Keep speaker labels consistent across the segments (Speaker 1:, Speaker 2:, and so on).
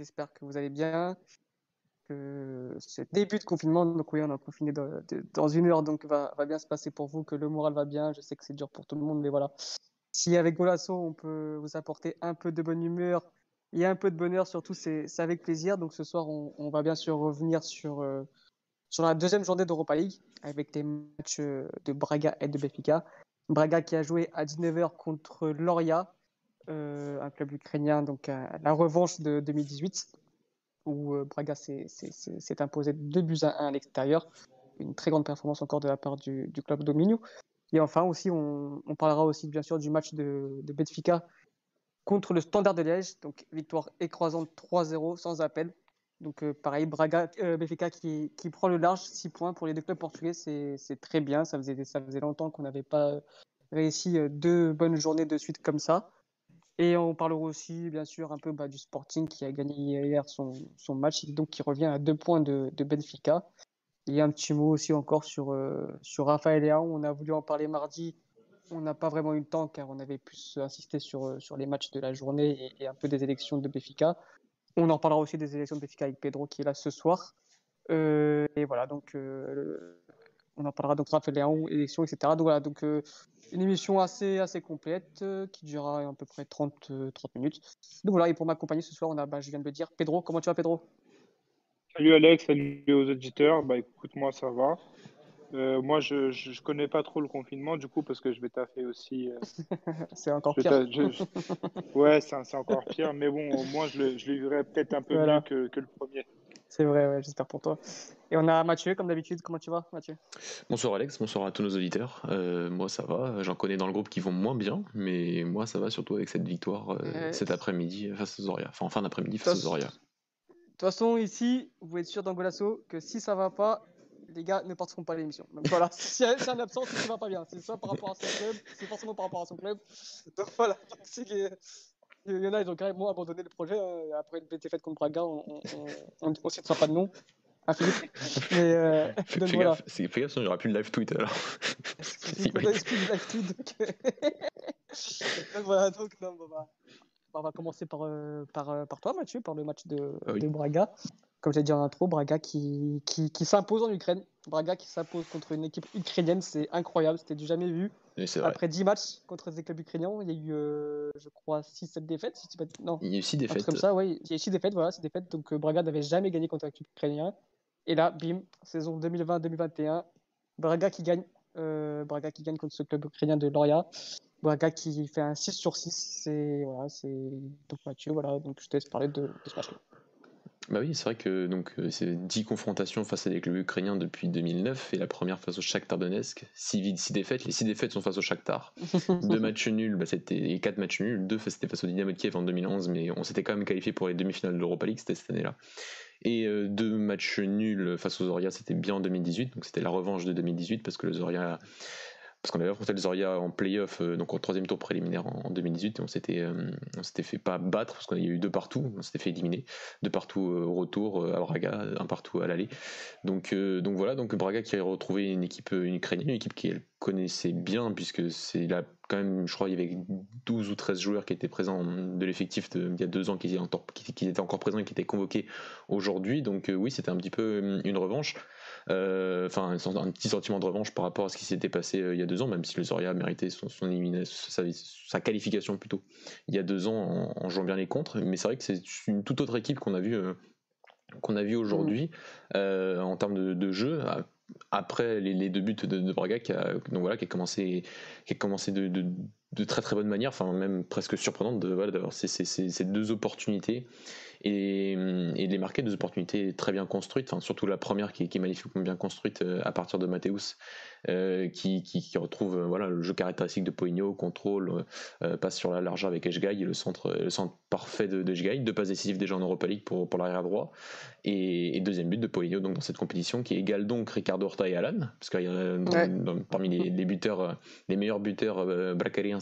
Speaker 1: J'espère que vous allez bien. Que ce début de confinement, donc oui, on a confiné dans, une heure, donc va, va bien se passer pour vous, que le moral va bien. Je sais que c'est dur pour tout le monde, mais voilà. Si avec Golasso, on peut vous apporter un peu de bonne humeur et un peu de bonheur, surtout, c'est avec plaisir. Donc ce soir, on, va bien sûr revenir sur, euh, sur la deuxième journée d'Europa League avec les matchs de Braga et de Benfica. Braga qui a joué à 19h contre Loria, un club ukrainien, donc la revanche de 2018, où Braga s'est imposé 2 buts à 1 à l'extérieur. Une très grande performance encore de la part du, club Dominiou. Et enfin aussi, on, parlera aussi bien sûr du match de, de Benfica contre le Standard de Liège. Donc victoire écrasante 3-0 sans appel. Donc euh, pareil, Braga, euh, Benfica qui, prend le large 6 points pour les deux clubs portugais, c'est très bien. Ça faisait, ça faisait longtemps qu'on n'avait pas réussi euh, deux bonnes journées de suite comme ça. Et on parlera aussi, bien sûr, un peu bah, du Sporting qui a gagné hier son, son, match et donc qui revient à deux points de, de Benfica. Et un petit mot aussi encore sur, euh, sur Raphaël Léon. On a voulu en parler mardi. On n'a pas vraiment eu le temps car on avait plus insisté sur, euh, sur les matchs de la journée et, un peu des élections de Béfica. On en parlera aussi des élections de Béfica avec Pedro qui est là ce soir. Euh, et voilà, donc on en parlera donc Raphaël Léon, élections, etc. Donc voilà, donc une émission assez, assez complète qui durera à peu près 30, 30 minutes. Donc voilà, et pour m'accompagner ce soir, on a, bah, je viens de le dire, Pedro. Comment tu vas, Pedro?
Speaker 2: Salut Alex, salut aux auditeurs. Bah écoute, moi ça va. Euh, moi je, je, connais pas trop le confinement du coup parce que je vais taffer aussi. Euh,
Speaker 1: c'est encore pire.
Speaker 2: ouais, c'est encore pire, mais bon, au moins je le, je vivrai peut-être un peu mieux que, que, le premier.
Speaker 1: C'est vrai, ouais, j'espère pour toi. Et on a Mathieu, comme d'habitude. Comment tu vas, Mathieu?
Speaker 3: Bonsoir Alex, bonsoir à tous nos auditeurs. Euh, moi ça va, j'en connais dans le groupe qui vont moins bien, mais moi ça va surtout avec cette victoire cet après-midi face aux Zoria, enfin en fin d'après-midi face aux Zoria.
Speaker 1: De toute façon, ici, vous pouvez être sûr d'Angolasso que si ça va pas, les gars ne partiront pas à l'émission. Donc voilà, si c'est un absent, c'est va pas bien. C'est soit par rapport à son club, c'est forcément par rapport à son club. Donc voilà, il y en a, ils ont carrément abandonné le projet. Hein. Après une défaite contre Braga, on ne citera pas de nom. Ah, Philippe. Mais euh,
Speaker 3: fais, donc, voilà. gaffe, fais gaffe, sinon il n'y aura plus de live tweet alors.
Speaker 1: il n'y aura plus de live tweet. Donc, donc voilà, donc non, bon, bah, on va commencer par, euh, par, euh, par toi, Mathieu, par le match de, ah de Braga. Comme j'ai dit en intro, Braga qui, qui, qui s'impose en Ukraine. Braga qui s'impose contre une équipe ukrainienne, c'est incroyable, c'était du jamais vu. Après 10 matchs contre des clubs ukrainiens, il y a eu, euh, je crois, 6-7 défaites. Si pas...
Speaker 3: Non, il y a eu 6 défaites.
Speaker 1: Comme ça, oui. Il y a eu 6 défaites, voilà, 6 défaites. Donc Braga n'avait jamais gagné contre un club ukrainien. Et là, bim, saison 2020-2021, Braga qui gagne. Braga qui gagne contre ce club ukrainien de Loria. Braga qui fait un 6 sur 6. C'est voilà, c'est donc Mathieu, voilà, donc je te laisse parler de, ce match-là.
Speaker 3: Bah oui, c'est vrai que donc euh, c'est 10 confrontations face à des clubs ukrainiens depuis 2009 et la première face au Shakhtar Donetsk, 6 6 défaites, les 6 défaites sont face au Shakhtar. deux matchs nuls, bah c'était 4 matchs nuls, deux c'était face au Dynamo de Kiev en 2011 mais on s'était quand même qualifié pour les demi-finales de l'Europa League c'était cette année-là. Et euh, deux matchs nuls face aux Zoria, c'était bien en 2018, donc c'était la revanche de 2018 parce que le Zoria parce qu'on avait affronté le Zoria en playoff, euh, donc au troisième tour préliminaire en, 2018, et on s'était, euh, on s'était fait pas battre, parce qu'il y a eu deux partout, on s'était fait éliminer, deux partout euh, au retour à Braga, un partout à l'aller. Donc, donc voilà, donc Braga qui a retrouvé une équipe ukrainienne, une équipe qu'elle connaissait bien, puisque c'est là quand même, je crois, il y avait 12 ou 13 joueurs qui étaient présents de l'effectif il y a deux ans, qui étaient encore présents et qui étaient convoqués aujourd'hui. Donc oui, c'était un petit peu une revanche. Euh, enfin, un petit sentiment de revanche par rapport à ce qui s'était passé euh, il y a deux ans, même si le Zoria a mérité son, sa, qualification plutôt il y a deux ans en, jouant bien les contres. Mais c'est vrai que c'est une toute autre équipe qu'on a vu euh, qu'on a aujourd'hui en termes de, jeu après les, deux buts de, Braga qui a, donc voilà, qui a commencé, qui a commencé de, de très très bonne manière, enfin même presque surprenante, de, voilà, d'avoir ces, ces, ces, deux opportunités. Et, de les marquer, deux opportunités très bien construites, surtout la première qui, est magnifiquement bien construite euh, à partir de Mathéus, euh, qui, retrouve euh, voilà, le jeu caractéristique de Poigno, contrôle, passe sur la largeur avec Eshgai, le centre, le centre parfait de, de deux passes décisives déjà en Europa League pour, l'arrière droit, et, deuxième but de Poligno donc, dans cette compétition qui égale donc Ricardo Horta et Alan, parce que parmi les, les meilleurs buteurs, Bracariens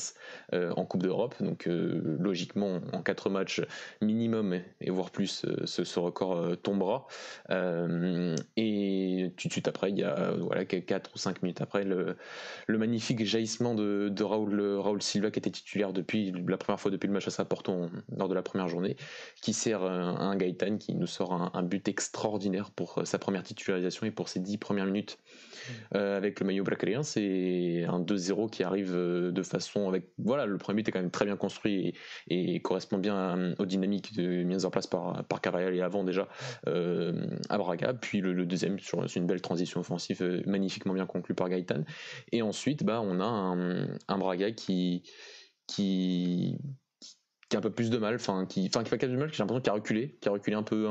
Speaker 3: euh, en Coupe d'Europe. Donc euh, logiquement, en 4 matchs minimum, et voire plus, euh, ce, record tombera. et tout de suite après, il y a voilà, 4 ou 5 minutes après, le, magnifique jaillissement de, Raoul, Raoul, Silva, qui était titulaire depuis la première fois depuis le match à Porto lors de la première journée, qui sert à un Gaëtan qui nous sort un, but extraordinaire pour sa première titularisation et pour ses 10 premières minutes mmh. avec le maillot bracalien. C'est un 2-0 qui arrive de façon voilà le premier but est quand même très bien construit et, correspond bien aux dynamiques de, mises en place par par et avant déjà euh, à Braga. Puis le, deuxième sur, une belle transition offensive magnifiquement bien conclue par Gaëtan. Et ensuite bah on a un, Braga qui qui a un peu plus de mal, enfin qui, enfin qui fait du mal, j'ai l'impression qu'il a reculé, qui a reculé un peu.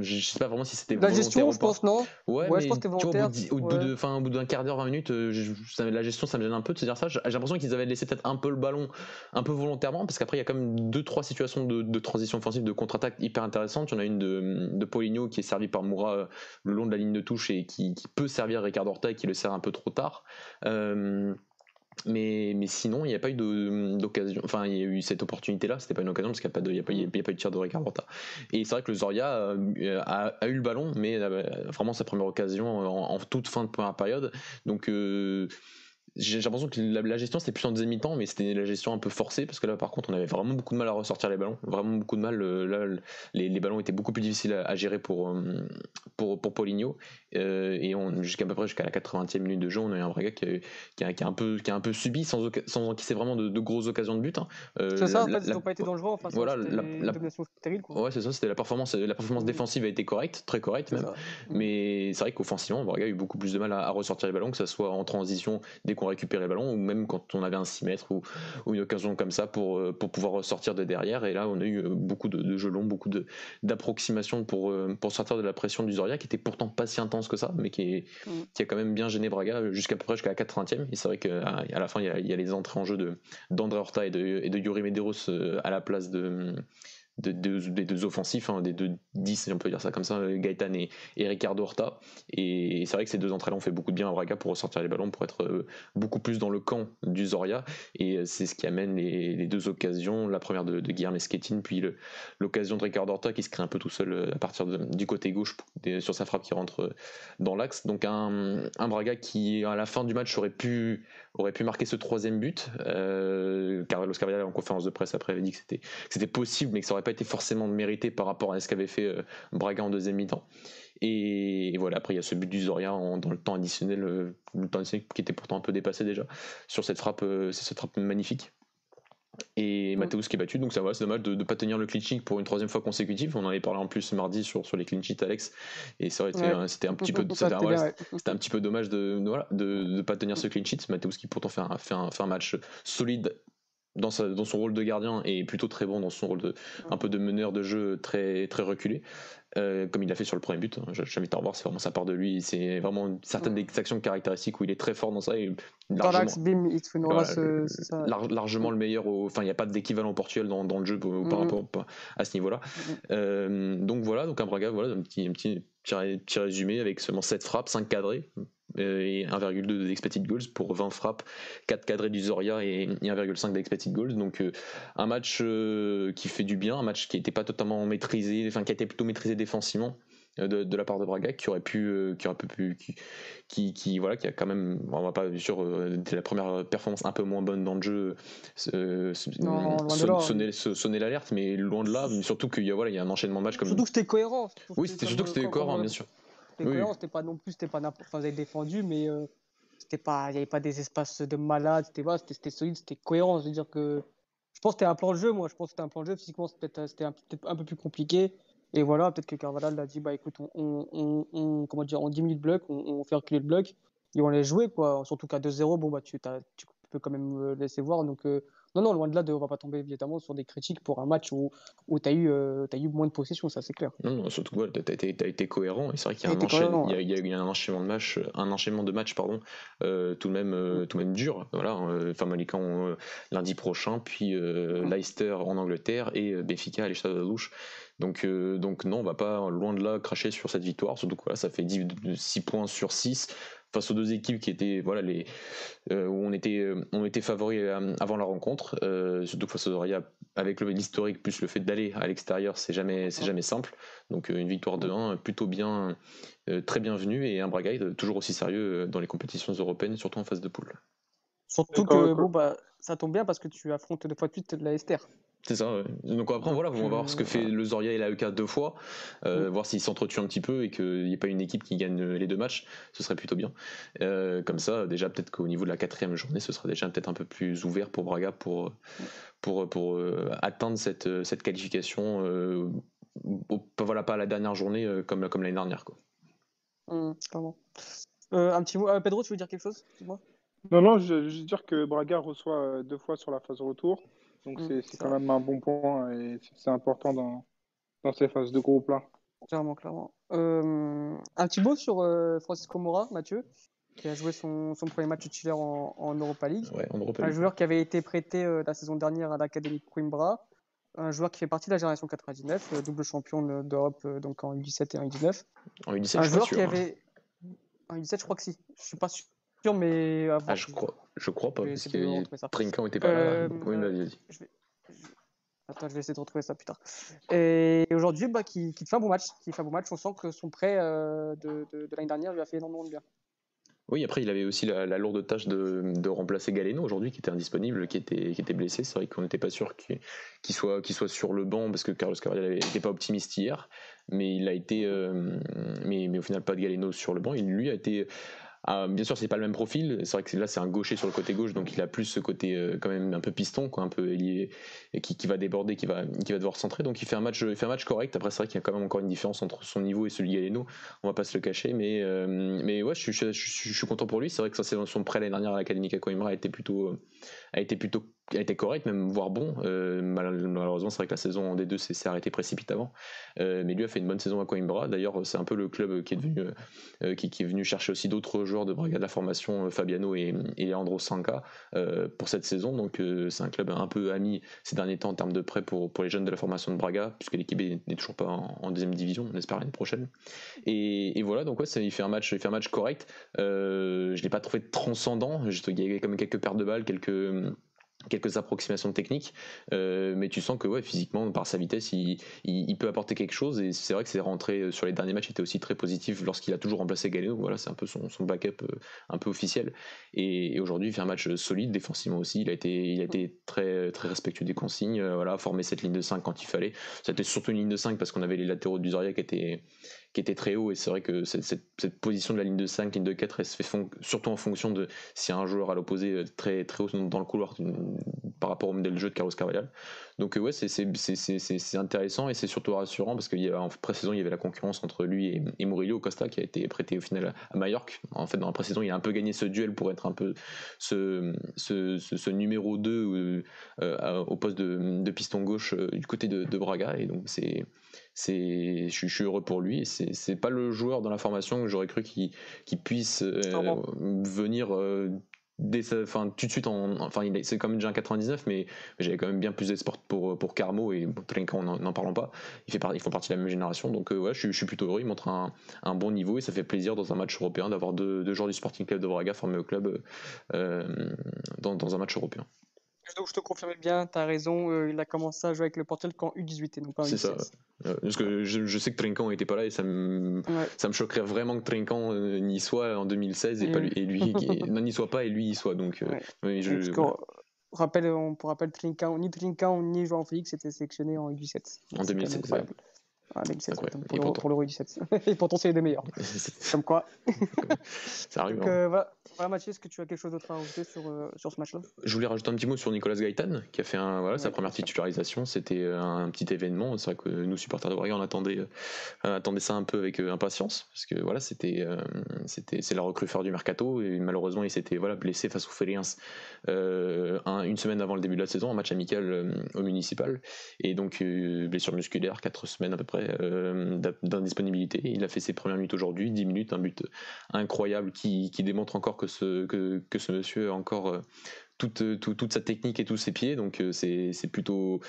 Speaker 3: je sais pas vraiment si c'était
Speaker 1: la gestion, je pense non.
Speaker 3: Ouais, mais je pense que volontaire. au bout, de, au bout d'un quart d'heure, 20 minutes, euh, la gestion, ça me gêne un peu de se dire ça. J'ai l'impression qu'ils avaient laissé peut-être un peu le ballon, un peu volontairement, parce qu'après il y a quand même deux trois situations de, transition offensive, de contre-attaque hyper intéressantes. Il y en a une de, de Poligno qui est servi par Moura euh, le long de la ligne de touche et qui, peut servir Ricardo Horta et qui le sert un peu trop tard. Euh, mais, mais sinon, il n'y a pas eu d'occasion. Enfin, il y a eu cette opportunité-là, c'était pas une occasion parce qu'il n'y a, pas a, a pas eu de tir de Ricardo Et c'est vrai que le Zoria euh, a, eu le ballon, mais euh, vraiment sa première occasion en, toute fin de première période. Donc. Euh, j'ai l'impression que la, gestion c'était plus en deuxième mi-temps, mais c'était la gestion un peu forcée parce que là par contre on avait vraiment beaucoup de mal à ressortir les ballons, vraiment beaucoup de mal. Là, les, ballons étaient beaucoup plus difficiles à, gérer pour, pour, pour Paulinho euh, et jusqu'à peu près jusqu'à la 80e minute de jeu, on a eu un Braga qui a, qui a, un, peu, qui a un peu subi sans, sans encaisser vraiment de, grosses occasions de but. Hein.
Speaker 1: Euh, c'est ça, en fait, ils n'ont pas été dangereux. Enfin, voilà, la, la,
Speaker 3: stérile, quoi. Ouais, c'est ça, c'était la performance, la performance mmh. défensive a été correcte, très correcte même. Mmh. Mais c'est vrai qu'offensivement, Braga a eu beaucoup plus de mal à, ressortir les ballons, que ce soit en transition dès qu'on récupérait les ballons, ou même quand on avait un 6 mètres ou, ou une occasion comme ça pour, euh, pour pouvoir ressortir de derrière. Et là, on a eu beaucoup de, de jeux longs, beaucoup d'approximations pour, pour sortir de la pression du Zoria, qui était pourtant pas si intense que ça, mais qui est Mm. qui a quand même bien gêné Braga jusqu'à peu près jusqu'à la 80e. Et c'est vrai qu'à la fin, il y, a, les entrées en jeu d'André Horta et de, et de Yuri Medeiros euh, à la place de, des deux offensifs, hein, des deux 10, si on peut dire ça comme ça, Gaëtan et, Ricardo Horta. Et c'est vrai que ces deux entrées-là ont fait beaucoup de bien à Braga pour ressortir les ballons, pour être euh, beaucoup plus dans le camp du Zoria. Et euh, c'est ce qui amène les, deux occasions, la première de, de Guillermo Esquetin, puis l'occasion de Ricardo Horta qui se crée un peu tout seul euh, à partir du côté gauche sur sa frappe qui rentre dans l'axe. Donc un, un, Braga qui, à la fin du match, aurait pu, aurait pu marquer ce troisième but. Euh, Carlos en conférence de presse après, avait dit que c'était possible, mais que ça aurait pas été forcément mérité par rapport à ce qu'avait fait euh, Braga en deuxième mi-temps. Et, voilà, après il y a ce but du Zoria dans le temps additionnel, euh, le temps additionnel qui était pourtant un peu dépassé déjà, sur cette frappe, euh, c'est cette frappe magnifique. Et Mathéus qui est battu, donc ça va, c'est dommage de ne pas tenir le clean pour une troisième fois consécutive. On en avait parlé en plus mardi sur, sur les clean sheets, Alex, et ça aurait été, c'était un petit peu, c'était un, petit peu dommage de ne voilà, de, de, pas tenir ce clean sheet. Mathéus qui pourtant fait un, fait un, fait un match solide dans, dans, son rôle de gardien et plutôt très bon dans son rôle de un peu de meneur de jeu très très reculé euh, comme il l'a fait sur le premier but hein. jamais à revoir c'est vraiment sa part de lui c'est vraiment certaines des actions caractéristiques où il est très fort dans ça et largement, largement le meilleur enfin il n'y a pas d'équivalent portuel dans, dans, le jeu par mm-hmm. rapport à ce niveau là mm-hmm. euh, donc voilà donc un Braga voilà un petit, un petit, petit résumé avec seulement 7 frappes 5 cadrés euh, et 1,2 d'expected goals pour 20 frappes, 4 cadrés du Zoria et 1,5 d'expected goals. Donc euh, un match euh, qui fait du bien, un match qui n'était pas totalement maîtrisé, enfin qui a été plutôt maîtrisé défensivement. De, la part de Braga qui aurait pu qui aurait pu qui, qui, voilà qui a quand même on va pas bien sûr la première performance un peu moins bonne dans le jeu sonner, l'alerte mais loin de là surtout qu'il y a voilà il y a un enchaînement de matchs comme
Speaker 1: surtout que c'était cohérent
Speaker 3: oui c'était surtout que c'était cohérent bien sûr
Speaker 1: c'était pas non plus, c'était pas n'importe Enfin, vous avez défendu, mais euh, c'était pas, il n'y avait pas des espaces de malade, c'était voilà, c'était solide, c'était cohérent. Je veux dire que je pense que c'était un plan de jeu, moi. Je pense que c'était un plan de jeu. Physiquement, c'était un, un, peu plus compliqué. Et voilà, peut-être que Carvalhal a dit, bah écoute, on, on, comment dire, on diminue le bloc, on, fait reculer le bloc, et on les jouer, quoi. Surtout qu'à 2-0, bon, bah tu, tu peux quand même euh, laisser voir. Donc, euh, non, non, loin de là, de, on va pas tomber évidemment sur des critiques pour un match où, où tu as, eu, euh, as eu moins de possession, ça c'est clair.
Speaker 3: Non, surtout que tu as, été cohérent, et c'est vrai qu'il y, a un enchaînement, il y, a, un enchaînement de match, un enchaînement de match pardon, euh, tout, de même, euh, tout de même dur. Voilà, enfin, lundi prochain, puis Leicester en Angleterre et Béfica à l'Estade de la Douche. Donc, donc non, on va pas loin de là cracher sur cette victoire, surtout que voilà, ça fait 10, 6 points sur 6. Face aux deux équipes qui étaient voilà les où on était on était favoris avant la rencontre, surtout face aux Zorya avec l'historique plus le fait d'aller à l'extérieur, c'est jamais c'est jamais simple. Donc une victoire de 1 plutôt bien très bienvenue et un Braga toujours aussi sérieux dans les compétitions européennes, surtout en phase de poule.
Speaker 1: Surtout que bon bah ça tombe bien parce que tu affrontes deux fois de suite de la Esther.
Speaker 3: C'est ça. Donc après, voilà, on va voir ce que fait le Zoria et la EK deux fois, euh, mm. voir s'ils s'entretuent un petit peu et qu'il n'y ait pas une équipe qui gagne les deux matchs. Ce serait plutôt bien. Euh, comme ça, déjà, peut-être qu'au niveau de la quatrième journée, ce sera déjà peut-être un peu plus ouvert pour Braga pour, pour, pour euh, atteindre cette, cette qualification. voilà, pas à la dernière journée comme, comme l'année dernière. Quoi.
Speaker 1: Mm, un petit mot. Pedro, tu veux dire quelque chose?
Speaker 2: Non, non, je veux juste dire que Braga reçoit deux fois sur la phase retour. Donc mm, c'est quand même un bon point et c'est important dans, dans ces phases de groupe-là.
Speaker 1: Clairement, clairement. Euh, un petit mot sur euh, Francisco Mora, Mathieu, qui a joué son, son premier match titulaire en, en, Europa League. Un joueur qui avait été prêté euh, la saison dernière à l'Académie Coimbra. Un joueur qui fait partie de la génération 99, double champion d'Europe donc en U17 et en U19.
Speaker 3: En U17,
Speaker 1: un
Speaker 3: je
Speaker 1: joueur
Speaker 3: qui
Speaker 1: hein. avait. En U17, je crois que si. Je suis pas sûr mais.
Speaker 3: Ah, je crois, je crois pas, parce que Trinquant n'était pas là. Euh, oui,
Speaker 1: vas-y. Attends, je vais essayer de retrouver ça plus tard. Et aujourd'hui, bah, qui, qui, fait un bon match. Qui fait un bon match. On sent que son prêt euh, de, de, l'année dernière lui a fait énormément de bien.
Speaker 3: Oui, après, il avait aussi la, lourde tâche de, de remplacer Galeno aujourd'hui, qui était indisponible, qui était, qui était blessé. C'est vrai qu'on n'était pas sûr qu'il soit, soit sur le banc, parce que Carlos Carvalho n'était pas optimiste hier. Mais il a été. Euh, mais, mais au final, pas de Galeno sur le banc. Il, lui a été ah, bien sûr, c'est pas le même profil. C'est vrai que là, c'est un gaucher sur le côté gauche, donc il a plus ce côté euh, quand même un peu piston, quoi, un peu ailier, qui, qui, va déborder, qui va, qui va devoir centrer. Donc il fait un match, il fait un match correct. Après, c'est vrai qu'il y a quand même encore une différence entre son niveau et celui Galeno. On va pas se le cacher, mais euh, mais ouais, je, je, je, suis content pour lui. C'est vrai que ça, c'est son prêt l'année dernière à l'Académie Coimbra a été plutôt, a été plutôt été correct, même voire bon. Euh, malheureusement, c'est vrai que la saison des deux s'est arrêtée précipitamment. Euh, mais lui a fait une bonne saison à Coimbra. D'ailleurs, c'est un peu le club qui est euh, venu chercher aussi d'autres joueurs de brigade de la formation, Fabiano et, et Leandro Sanca, pour cette saison. Donc, c'est un club un peu ami ces derniers temps en termes de prêt pour, pour les jeunes de la formation de Braga, puisque l'équipe n'est toujours pas en, deuxième division, on espère l'année prochaine. Et, voilà, donc ouais, il fait un match, il fait un match correct. je l'ai pas trouvé transcendant. Il y avait quand même quelques pertes de balles, quelques quelques approximations techniques, euh, mais tu sens que ouais, physiquement, par sa vitesse, il, peut apporter quelque chose. Et c'est vrai que c'est rentré euh, sur les derniers matchs, était aussi très positif lorsqu'il a toujours remplacé Galeno. Voilà, c'est un peu son, backup euh, un peu officiel. Et, aujourd'hui, il fait un match solide défensivement aussi. Il a été, il a été très, très respectueux des consignes. voilà, formé cette ligne de 5 quand il fallait. C'était surtout une ligne de 5 parce qu'on avait les latéraux du Zoria qui étaient qui était très haut et c'est vrai que cette, position de la ligne de 5, ligne de 4 elle se fait surtout en fonction de si un joueur à l'opposé euh, très très haut dans le couloir par rapport au modèle de jeu de Carlos Carvalhal. Donc euh, ouais c'est intéressant et c'est surtout rassurant parce qu'en pré-saison il y avait la concurrence entre lui et, et, Murillo Costa qui a été prêté au final à Mallorca en fait dans la pré-saison il a un peu gagné ce duel pour être un peu ce, ce, ce, numéro 2 euh, au poste de, de, piston gauche du côté de, de Braga et donc c'est c'est, je, suis heureux pour lui. C'est, c'est pas le joueur dans la formation que j'aurais cru qu'il, puisse euh, venir euh, enfin, tout de suite. En, enfin, il, c'est comme déjà un 99, mais, j'avais quand même bien plus d'espoir pour, pour Carmo et pour Trinka, n'en parlons pas. Il fait ils font partie de la même génération. Donc, euh, ouais, je, suis plutôt heureux. Il montre un, un, bon niveau et ça fait plaisir dans un match européen d'avoir deux, deux joueurs du Sporting Club de Braga formés au club dans, dans un match européen.
Speaker 1: Donc je te confirme bien, tu as raison, euh, il a commencé à jouer avec le Portugal quand U18 et non pas
Speaker 3: C'est ça. parce que je, sais que Trinquant n'était pas là et ça me, ça me choquerait vraiment que Trinquant euh, n'y soit en 2016 et, pas lui, et lui n'y soit pas et lui y soit. Donc,
Speaker 1: euh, je, rappelle, on, pour rappel, Trinquant, ni Trinquant ni João Félix étaient sélectionnés en U17.
Speaker 3: En 2016.
Speaker 1: Ah, pour, le, pour, le 17. et pourtant, c'est les meilleurs. Comme quoi.
Speaker 3: ça arrive. Donc,
Speaker 1: hein. euh, voilà. Voilà. Mathieu, est-ce que tu as quelque chose d'autre à rajouter sur, euh, sur ce match-là?
Speaker 3: Je voulais rajouter un petit mot sur Nicolas Gaëtan, qui a fait un, voilà, sa première titularisation. C'était euh, un petit événement. C'est vrai que nous, supporters de Braga, on attendait, attendait ça un peu avec impatience. Parce que voilà, c'était, c'était, c'est la recrue phare du mercato. Et malheureusement, il s'était voilà, blessé face au Féliens une semaine avant le début de la saison, un match amical au municipal. Et donc, blessure musculaire, 4 semaines à peu près euh, d'indisponibilité. Il a fait ses premières minutes aujourd'hui, 10 minutes, un but incroyable qui, démontre encore que ce, que, ce monsieur encore toute, euh, toute, sa technique et tous ses pieds. Donc euh, c'est plutôt,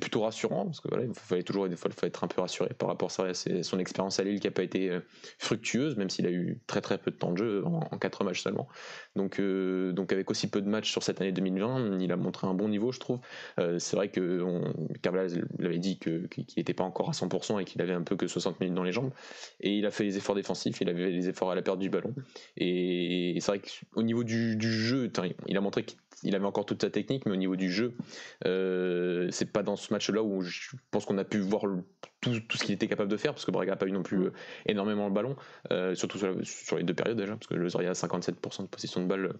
Speaker 3: plutôt rassurant parce que voilà, il fallait toujours il faut être un peu rassuré par rapport à son expérience à Lille qui n'a pas été euh, fructueuse, même s'il a eu très très peu de temps de jeu en, quatre matchs seulement. Donc, donc avec aussi peu de matchs sur cette année 2020, il a montré un bon niveau, je trouve. c'est vrai que Carvalho l'avait dit qu'il n'était pas encore à 100% et qu'il avait un peu que 60 minutes dans les jambes. Et il a fait les efforts défensifs, il avait les efforts à la perte du ballon. Et, c'est vrai qu'au niveau du, du jeu, il a montré qu'il il avait encore toute sa technique, mais au niveau du jeu, euh, c'est pas dans ce match-là où je pense qu'on a pu voir tout, ce qu'il était capable de faire, parce que Braga n'a pas eu non plus euh, énormément le ballon, euh, surtout sur, les deux périodes déjà, parce que le Zoria a 57% de possession de balle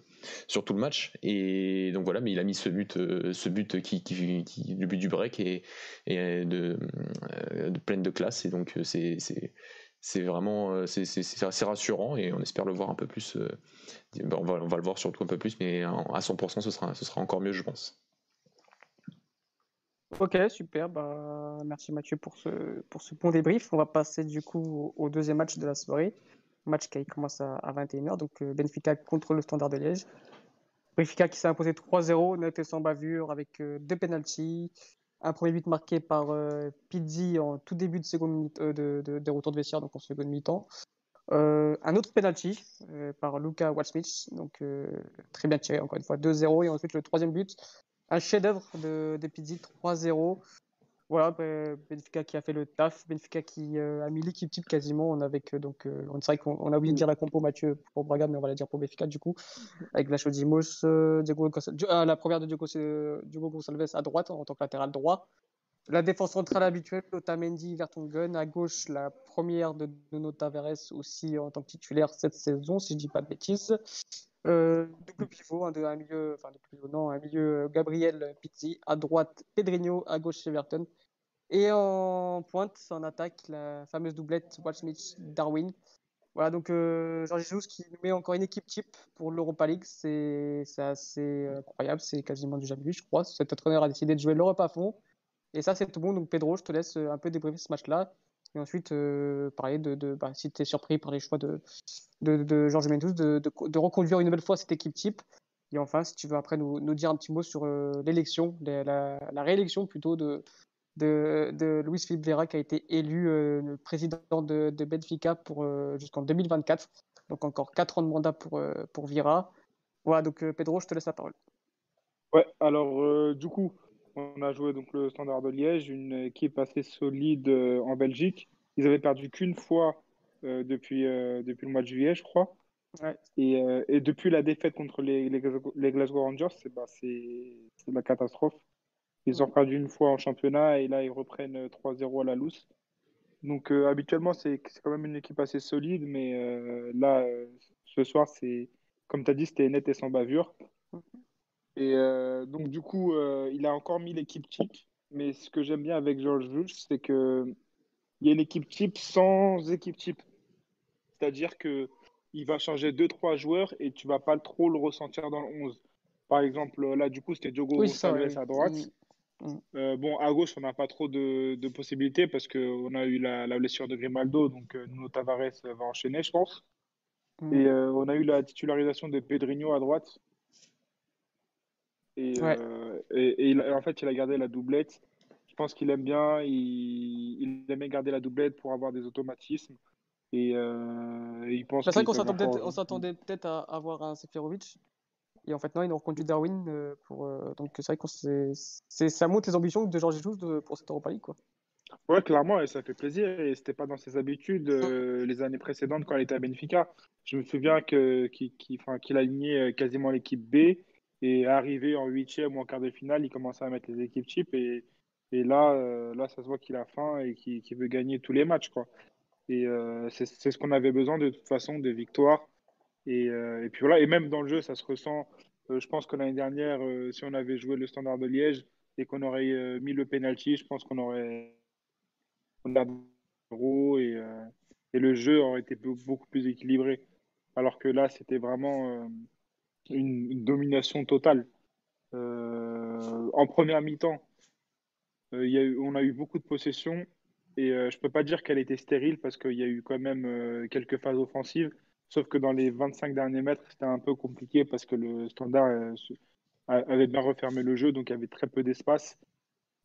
Speaker 3: sur tout le match. Et donc voilà, mais il a mis ce but, ce but qui, qui, le but du break et, de, de pleine de classe. Et donc c'est c'est vraiment euh, c'est assez rassurant et on espère le voir un peu plus. Euh, on, va, on, va, le voir surtout un peu plus, mais à 100%, ce sera, ce sera encore mieux, je pense.
Speaker 1: Ok, super. Bah, merci Mathieu pour ce, pour ce bon débrief. On va passer du coup au deuxième match de la soirée. Match qui commence à, 21h, donc euh, Benfica contre le Standard de Liège. Benfica qui s'est imposé 3-0, net et sans bavure, avec deux penalties, un premier but marqué par euh, Pizzi en tout début de seconde euh, de, retour de vestiaire, donc en seconde mi-temps. Euh, un autre penalty par Luca Walsmith, donc très bien tiré encore une fois, 2-0. Et ensuite le troisième but, un chef-d'œuvre de, de Pizzi, 3-0 voilà, ben, Benfica qui a fait le taf, Benfica qui a mis l'équipe type quasiment. On avec donc, on c'est vrai qu'on a oublié de dire la compo Mathieu pour Braga, mais on va la dire pour Benfica du coup, avec la Dimos, Diego, la première de Diego, Diego Gonçalves à droite en tant que latéral droit. La défense centrale habituelle, Otamendi, Vertonghen. À gauche, la première de Nuno Tavares aussi en tant que titulaire cette saison, si je dis pas de bêtises. Euh, double pivot, un, de, un milieu, enfin pivot, non, un milieu Gabriel Pizzi, à droite Pedrinho, à gauche Everton. Et en pointe, en attaque, la fameuse doublette Walt-Smith-Darwin. Voilà, donc euh, Georges Jesus qui nous met encore une équipe type pour l'Europa League, c'est assez incroyable, c'est quasiment du jamais vu, je crois. Cet entraîneur a décidé de jouer l'Europe à fond. Et ça, c'est tout bon. Donc, Pedro, je te laisse un peu débriefer ce match-là. Et ensuite, euh, parler de, bah, si tu es surpris par les choix de, de, de Georges Mendes, de, de, reconduire une nouvelle fois cette équipe type. Et enfin, si tu veux après nous, dire un petit mot sur euh, l'élection, la, réélection plutôt de, de, Luis Philippe Vera qui a été élu euh, président de, Benfica pour jusqu'en 2024. Donc encore 4 ans de mandat pour, pour Vira. Voilà, donc Pedro, je te laisse la parole.
Speaker 2: Ouais, alors du coup, on a joué donc le Standard de Liège, une équipe assez solide en Belgique. Ils avaient perdu qu'une fois depuis, depuis le mois de juillet, je crois. Ouais. Et, et, depuis la défaite contre les, les, les Glasgow Rangers, c'est bah, la catastrophe. Ils ont perdu une fois en championnat et là, ils reprennent 3-0 euh, à la loose. Donc, euh, habituellement, c'est quand même une équipe assez solide, mais euh, là, ce soir, c'est comme tu as dit, c'était net et sans bavure. Et donc, du coup, il a encore mis l'équipe type. Mais ce que j'aime bien avec Georges Jules, c'est qu'il y a une équipe type sans équipe type. C'est-à-dire que il va changer 2-3 joueurs et tu vas pas trop le ressentir dans le 11. Par exemple, là, du coup, c'était Diogo oui, à droite. Mm. Euh, bon, à gauche, on n'a pas trop de, possibilités parce qu'on a eu la, blessure de Grimaldo, donc euh, Nuno Tavares va enchaîner, je pense. Mm. Et euh, on a eu la titularisation de Pedrinho à droite. Et, en fait, il a gardé la doublette. Je pense qu'il aime bien, il, il, aimait garder la doublette pour avoir des automatismes. Et, il pense.
Speaker 1: C'est vrai qu'on s'attendait peut-être à avoir un Seferovic et en fait, non, ils ont reconduit Darwin. Euh, pour, euh, donc, c'est vrai que ça montre les ambitions de Georges Jesus pour cette Europa League. Quoi.
Speaker 2: Ouais, clairement, et ça fait plaisir. Et c'était pas dans ses habitudes euh, les années précédentes quand il était à Benfica. Je me souviens qu'il a aligné quasiment l'équipe B et arrivé en huitième ou en quart de finale, il commençait à mettre les équipes cheap. Et, et là, là, ça se voit qu'il a faim et qu'il veut gagner tous les matchs. Quoi. Et c'est ce qu'on avait besoin de toute façon, de victoires et, euh, et, puis voilà, et même dans le jeu, ça se ressent. Euh, je pense que l'année dernière, euh, si on avait joué le Standard de Liège et qu'on aurait mis le penalty, je pense qu'on aurait et, et le jeu aurait été beaucoup plus équilibré. Alors que là, c'était vraiment une, domination totale. en première mi-temps, on a eu beaucoup de possession et je peux pas dire qu'elle était stérile parce qu'il y a eu quand même quelques phases offensives. Sauf que dans les 25 derniers mètres, c'était un peu compliqué parce que le standard avait bien refermé le jeu, donc il y avait très peu d'espace.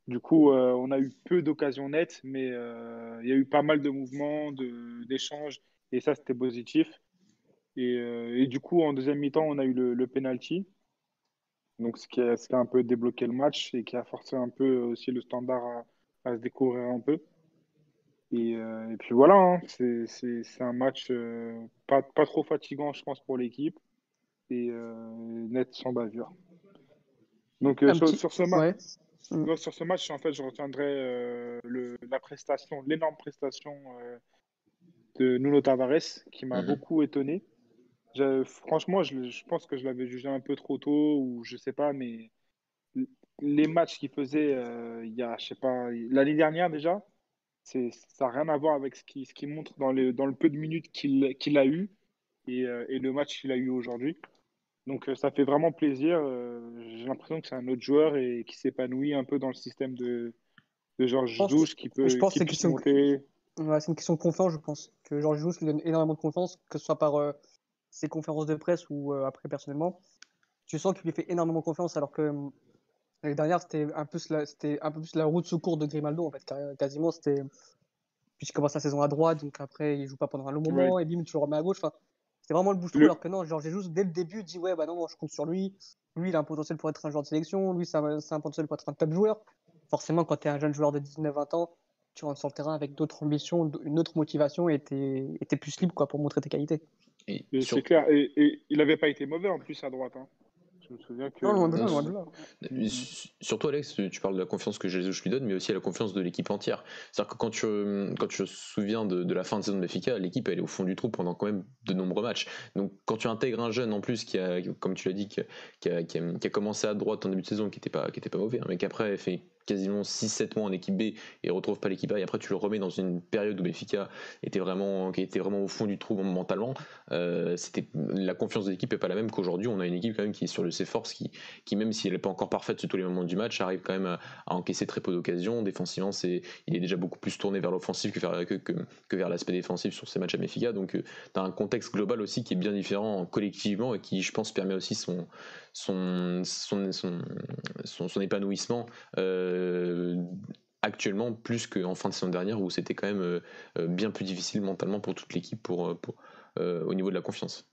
Speaker 2: Du coup, on a eu peu d'occasions nettes, mais il y a eu pas mal de mouvements, d'échanges, et ça, c'était positif. Et, du coup, en deuxième mi-temps, on a eu le, le penalty. Donc, ce qui, a, ce qui, a, un peu débloqué le match et qui a forcé un peu aussi le standard à, à se découvrir un peu. Et, euh, et puis voilà, hein, c'est un match euh, pas, pas, trop fatigant, je pense, pour l'équipe. Et euh, net sans bavure. Donc, sur, petit... sur, ce sur ce match, en fait, je retiendrai le, la prestation, l'énorme prestation de Nuno Tavares, qui m'a -hmm. beaucoup étonné. Franchement, je, je, pense que je l'avais jugé un peu trop tôt, ou je sais pas, mais les matchs qu'il faisait euh, il y a, je sais pas, l'année dernière déjà, ça n'a rien à voir avec ce qu'il ce qui montre dans, les, dans le peu de minutes qu'il qu a eu et, euh, et, le match qu'il a eu aujourd'hui. Donc euh, ça fait vraiment plaisir. J'ai l'impression que c'est un autre joueur et qui s'épanouit un peu dans le système de, de Georges Douche qui peut,
Speaker 1: je pense
Speaker 2: qui
Speaker 1: peut question...
Speaker 2: monter.
Speaker 1: Ouais, c'est une question de confiance, je pense. Que Georges Douche lui donne énormément de confiance, que ce soit par ses conférences de presse ou euh, après personnellement, tu sens qu'il lui fait énormément confiance alors que euh, l'année dernière c'était un, peu la, un peu plus la route secours de Grimaldo en fait, quasiment c'était puisqu'il commence la saison à droite, donc après il joue pas pendant un long moment, ouais. et bim, tu le remets à gauche. Enfin, c'était vraiment le bouche le... alors que non, genre Jesus, dès le début, dit ouais, bah non, je compte sur lui. Lui, il a un potentiel pour être un joueur de sélection, lui, c'est un, un, potentiel pour être un top joueur. Forcément, quand tu es un jeune joueur de 19-20 ans, tu rentres sur le terrain avec d'autres ambitions, une autre motivation, et tu es, plus libre quoi, pour montrer tes qualités.
Speaker 2: Et, et sur... c'est clair, et, et il n'avait pas été mauvais en plus à droite. Hein. Je me souviens que.
Speaker 1: Non, loin de là, loin de là.
Speaker 3: Surtout, Alex, tu parles de la confiance que Jesus lui donne, mais aussi à la confiance de l'équipe entière. C'est-à-dire que quand tu, quand tu te souviens de, de la fin de saison de Benfica, l'équipe elle est au fond du trou pendant quand même de nombreux matchs. Donc quand tu intègres un jeune en plus qui a, comme tu l'as dit, qui a, qui, a, qui, a, qui a, commencé à droite en début de saison, qui n'était pas, qui était pas mauvais, hein, mais qu'après fait quasiment 6-7 mois en équipe B et retrouve pas l'équipe A et après tu le remets dans une période où Benfica était vraiment, qui était vraiment au fond du trou mentalement. Euh, c'était la confiance de l'équipe est pas la même qu'aujourd'hui. On a une équipe quand même qui est sur le ses forces qui, qui même si elle n'est pas encore parfaite sur tous les moments du match arrive quand même à, encaisser très peu d'occasions. Défensivement c'est il est déjà beaucoup plus tourné vers l'offensive que, vers, que, que vers l'aspect défensif sur ces matchs à Benfica. Donc euh, tu as un contexte global aussi qui est bien différent collectivement et qui je pense permet aussi son son, son, son, son, son épanouissement euh, actuellement plus qu'en fin de saison dernière où c'était quand même euh, bien plus difficile mentalement pour toute l'équipe pour, pour euh, au niveau de la confiance.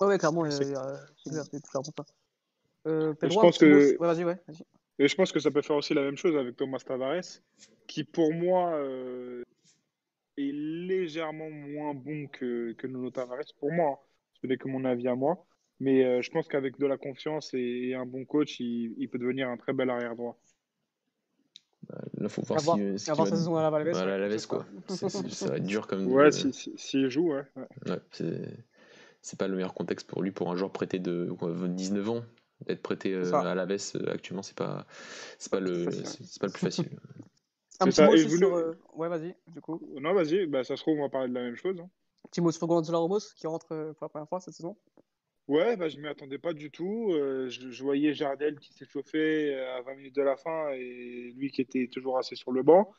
Speaker 1: Ouais, ouais clairement, c'est clairement.
Speaker 2: Euh, je pense que
Speaker 1: ouais, vas-y, ouais, vas
Speaker 2: et je pense que ça peut faire aussi la même chose avec Thomas Tavares, qui pour moi euh, est légèrement moins bon que, que Nuno Tavares. Pour moi, ce n'est que mon avis à moi. Mais euh, je pense qu'avec de la confiance et, et un bon coach, il, il, peut devenir un très bel arrière droit.
Speaker 3: Bah, il faut voir
Speaker 1: avoir,
Speaker 3: si, si
Speaker 1: avoir sa saison à la Valves.
Speaker 3: Voilà, la Valves, quoi. C est, c est, ça va être dur comme.
Speaker 2: Ouais, s'il si, si, joue, ouais.
Speaker 3: ouais. ouais c'est pas le meilleur contexte pour lui, pour un joueur prêté de quoi, 19 ans. D'être prêté euh, à la Valves actuellement, c'est pas, c'est pas, le, c'est pas le plus facile.
Speaker 1: un petit ça. mot sur. Euh... Ouais, vas-y, du coup.
Speaker 2: Non, vas-y, bah, ça se trouve, on va parler de la même chose. Hein.
Speaker 1: Petit mot sur Gonzalo Ramos qui rentre euh, pour la première fois cette saison.
Speaker 2: Ouais, bah, je m'y attendais pas du tout. Euh, je, voyais Jardel qui s'est chauffé à 20 minutes de la fin et lui qui était toujours assis sur le banc.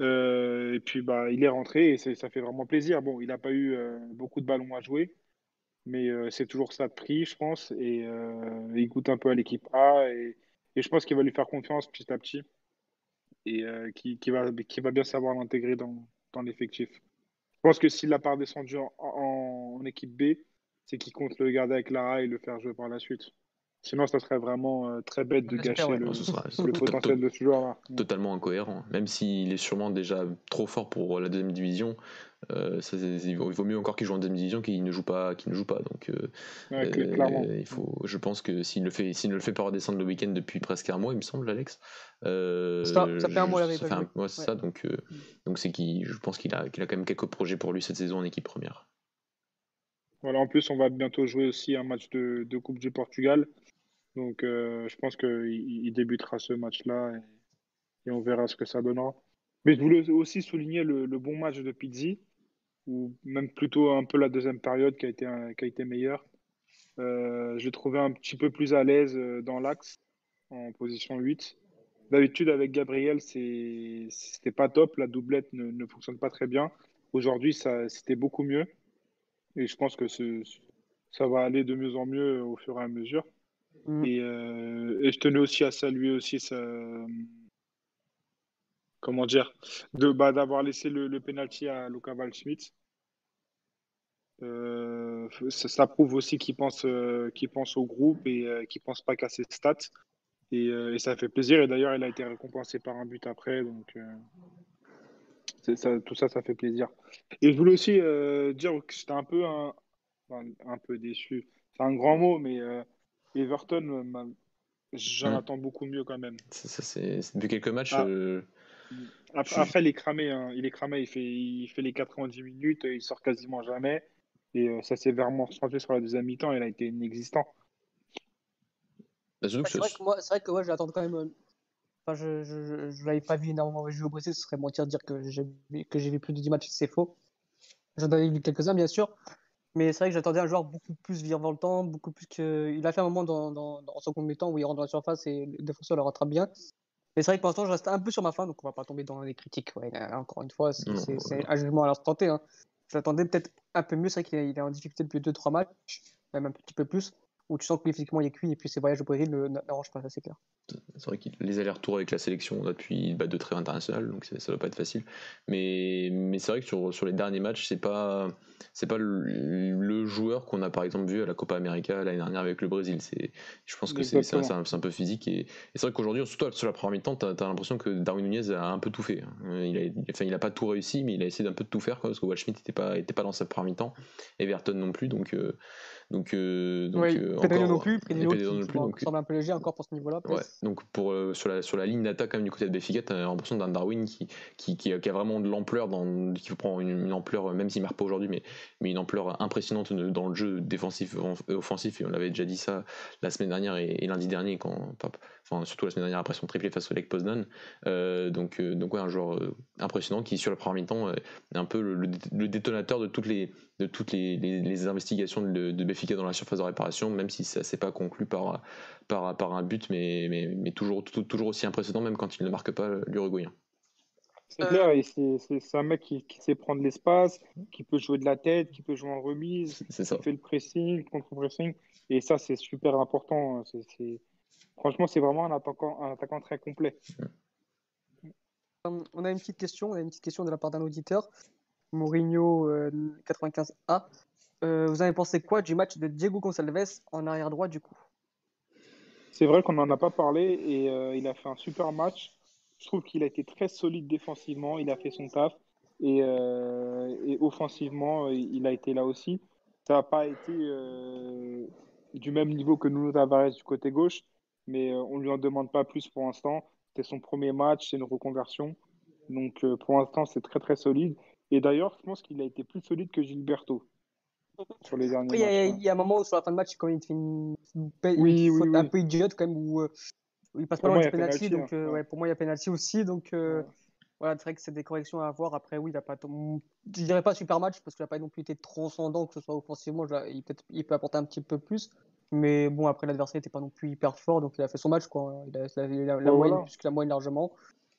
Speaker 2: Euh, et puis bah, il est rentré et ça fait vraiment plaisir. Bon, il n'a pas eu euh, beaucoup de ballons à jouer, mais euh, c'est toujours ça de prix, je pense. Et euh, il goûte un peu à l'équipe A et, je pense qu'il va lui faire confiance petit à petit et qui, qui, va, bien savoir l'intégrer dans, l'effectif. Je pense que s'il l'a pas redescendu en, en, en équipe B, c'est qu'il compte le garder avec Lara et le faire jouer par la suite. Sinon, ça serait vraiment euh, très bête de gâcher ouais. le, sera, le potentiel de ce joueur-là.
Speaker 3: Totalement incohérent. Même s'il est sûrement déjà trop fort pour la deuxième division, euh, ça, il vaut mieux encore qu'il joue en deuxième division qu'il ne joue pas. Qu'il ne joue pas. Donc, euh,
Speaker 2: ouais, clairement.
Speaker 3: il faut, je pense que s'il ne, fait, s'il ne le fait pas redescendre le week-end depuis presque un mois, il me semble, Alex.
Speaker 1: Euh, ça, ça, fait un mois,
Speaker 3: ça fait un, ouais, c'est ça. Donc, donc c'est qu'il, je pense qu'il a, qu'il a quand même quelques projets pour lui cette saison en équipe première.
Speaker 2: Voilà, en plus, on va bientôt jouer aussi un match de, de Coupe du Portugal. Donc, euh, je pense qu'il il débutera ce match-là et, on verra ce que ça donnera. Mais je voulais aussi souligner le, le bon match de Pizzi, ou même plutôt un peu la deuxième période qui a été, qui a été meilleure. Euh, je l'ai trouvé un petit peu plus à l'aise euh, dans l'axe, en position 8. D'habitude, avec Gabriel, c'était pas top. La doublette ne, ne fonctionne pas très bien. Aujourd'hui, c'était beaucoup mieux. Et je pense que ce, ça va aller de mieux en mieux au fur et à mesure. Mm. Et, et, je tenais aussi à saluer aussi sa, comment dire, de bah, d'avoir laissé le, le penalty à Luca Waldschmidt. Euh, ça, prouve aussi qu'il pense, euh, pense au groupe et euh, qu'il pense pas qu'à ses stats. Et, et, ça fait plaisir. Et d'ailleurs, il a été récompensé par un but après. Donc, ça, tout ça, ça fait plaisir. Et je voulais aussi dire que j'étais un peu, un, un peu déçu. C'est un grand mot, mais Everton, j'en mm. attends beaucoup mieux quand même.
Speaker 3: c'est, depuis quelques matchs. Ah.
Speaker 2: Après, il est cramé. Hein. Il est cramé. Il fait, il fait les 90 minutes. Il sort quasiment jamais. Et euh, ça s'est vraiment ressenti sur la deuxième mi-temps. Il a été inexistant.
Speaker 1: Bah, c'est vrai que moi, c'est vrai que ouais, j'attends quand même. Enfin, je je, l'avais pas vu énormément jouer au Brésil. Ce serait mentir de dire que j'ai que j'ai vu plus de 10 matchs. C'est faux. J'en avais vu quelques-uns, bien sûr. Mais c'est vrai que j'attendais un joueur beaucoup plus virevoltant, beaucoup plus que. Il a fait un moment dans, dans, dans son mi-temps où il rentre dans la surface et le défenseur le rattrape bien. Mais c'est vrai que pour l'instant, je reste un peu sur ma fin, donc on va pas tomber dans les critiques. Ouais, encore une fois, c'est un jugement à l'instant T. Hein. J'attendais peut-être un peu mieux. C'est vrai qu'il est en difficulté depuis 2-3 matchs, même un petit peu plus où tu sens que physiquement il est cuit et puis ses voyages au Brésil n'arrangent pas, ça c'est clair.
Speaker 3: C'est vrai qu'il les allers-retours avec la sélection depuis bah, deux trêves internationales, donc ça doit pas être facile. Mais, mais c'est vrai que sur, sur les derniers matchs, c'est pas c'est pas le, joueur qu'on a par exemple vu à la Copa América l'année dernière avec le Brésil. C'est, je pense que c'est, un, un, peu physique et, c'est vrai qu'aujourd'hui, surtout sur la première mi-temps, tu as, l'impression que Darwin Nunez a un peu tout fait. Il a, enfin, il a pas tout réussi, mais il a essayé d'un peu de tout faire quoi, parce que Waldschmidt n'était pas, était pas dans sa première mi-temps, Everton non plus, donc. Euh, donc, euh, donc
Speaker 1: euh, encore, non plus, Pedro non plus, donc, semble un peu léger encore pour ce niveau-là.
Speaker 3: Ouais, donc pour, euh, sur, la, sur la ligne d'attaque du côté de Béfica, tu as l'impression d'un Darwin qui, qui, qui, a vraiment de l'ampleur, qui prend une, une, ampleur, même s'il ne marque pas aujourd'hui, mais, mais une ampleur impressionnante dans le jeu défensif, offensif, et on l'avait déjà dit ça la semaine dernière et, lundi dernier, quand, enfin, surtout la semaine dernière après son triplé face au Lake Poznan. donc, donc ouais, un joueur impressionnant qui, sur la première mi-temps, est un peu le, le, détonateur de toutes les, de toutes les, les, investigations de, de dans la surface de réparation, même si ça s'est pas conclu par, par, par un but, mais, mais, mais toujours, toujours aussi impressionnant, même quand il ne marque pas l'Uruguayen.
Speaker 2: C'est clair, c'est un mec qui, sait prendre l'espace, qui peut jouer de la tête, qui peut jouer en remise, qui fait le pressing, contre-pressing, et ça c'est super important. Franchement, c'est vraiment un attaquant, un attaquant très complet.
Speaker 1: On a une petite question, on a une petite question de la part d'un auditeur, Mourinho 95A. Euh, euh, vous avez pensé quoi du match de Diego Gonçalves en arrière droit du coup?
Speaker 2: C'est vrai qu'on n'en a pas parlé et euh, il a fait un super match. Je trouve qu'il a été très solide défensivement, il a fait son taf et, euh, offensivement il a été là aussi. Ça n'a pas été du même niveau que Nuno Tavares du côté gauche, mais on ne lui en demande pas plus pour l'instant. C'est son premier match, c'est une reconversion. Donc pour l'instant c'est très très solide. Et d'ailleurs je pense qu'il a été plus solide que Gilberto
Speaker 1: sur les derniers il, y a, un moment où sur la fin de match, quand il fait une, faute un peu idiote, quand même, où, euh, il passe pas loin du penalty. Donc, hein. euh, ouais, pour moi, il y a penalty aussi. Donc, euh, voilà, c'est vrai que c'est des corrections à avoir. Après, oui, il a pas. Je dirais pas super match parce qu'il n'a pas non plus été transcendant, que ce soit offensivement. Il peut, il peut apporter un petit peu plus. Mais bon, après, l'adversaire n'était pas non plus hyper fort. Donc, il a fait son match. Quoi. Il a, la, moyenne, plus que la moyenne largement.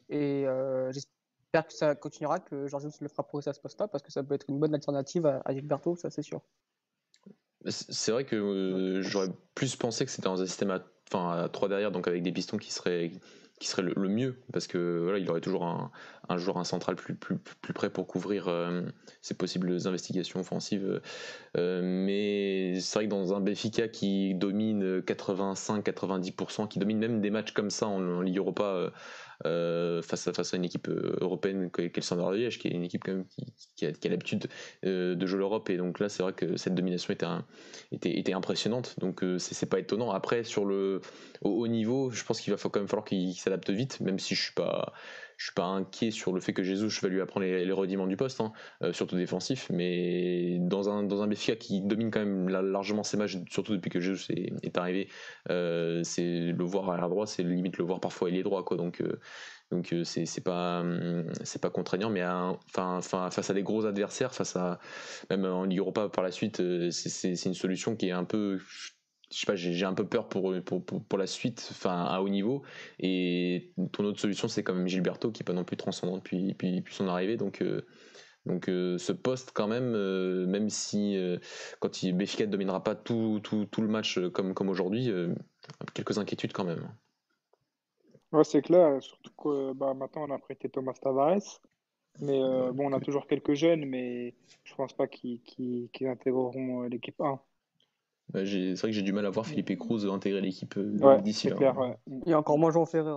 Speaker 1: Et j'espère J'espère que ça continuera, que Georges le fera progresser à ce poste-là, parce que ça peut être une bonne alternative à, Gilberto, ça c'est sûr.
Speaker 3: C'est vrai que euh, j'aurais plus pensé que c'était dans un système à, enfin, à 3 derrière, donc avec des pistons qui seraient qui serait le, mieux parce que voilà il aurait toujours un, un joueur un central plus, plus, plus prêt pour couvrir euh, ses possibles investigations offensives. Euh, mais c'est vrai que dans un Benfica qui domine 85-90% qui domine même des matchs comme ça en, en Ligue Europa euh, face, à, face à une équipe euh, européenne qui est le Standard qui est une équipe quand même qui, a, l'habitude euh, de jouer l'Europe. Et donc là, c'est vrai que cette domination était, était, impressionnante. Donc c'est pas étonnant. Après, sur le haut niveau, je pense qu'il va quand même falloir qu'il s'adapte vite, même si je suis pas je suis pas inquiet sur le fait que Jésus va lui apprendre les, les du poste, hein, surtout défensif, mais dans un, dans un Béfica qui domine quand même largement ses matchs, surtout depuis que Jésus est, arrivé, c'est le voir à la droite, c'est limite le voir parfois il droit. Donc donc c'est pas hum, c'est pas contraignant, mais enfin face à des gros adversaires, face à même en Ligue Europa par la suite, c'est une solution qui est un peu je sais pas, j'ai un peu peur pour, pour, pour, la suite, enfin à haut niveau. Et ton autre solution, c'est quand même Gilberto, qui n'est pas non plus transcendant depuis, depuis, son arrivée. Donc, Donc ce poste quand même, même si quand il, Béfica ne dominera pas tout, tout, tout, le match comme, comme aujourd'hui, quelques inquiétudes quand même.
Speaker 2: Ouais, c'est clair, surtout que bah, maintenant on a prêté Thomas Tavares. Mais bon, on a toujours quelques jeunes, mais je pense pas qu'ils intégreront l'équipe 1.
Speaker 3: Bah, c'est vrai que j'ai du mal à voir Philippe Cruz intégrer l'équipe
Speaker 2: d'ici là.
Speaker 1: Il y a encore moins Jean Ferrer.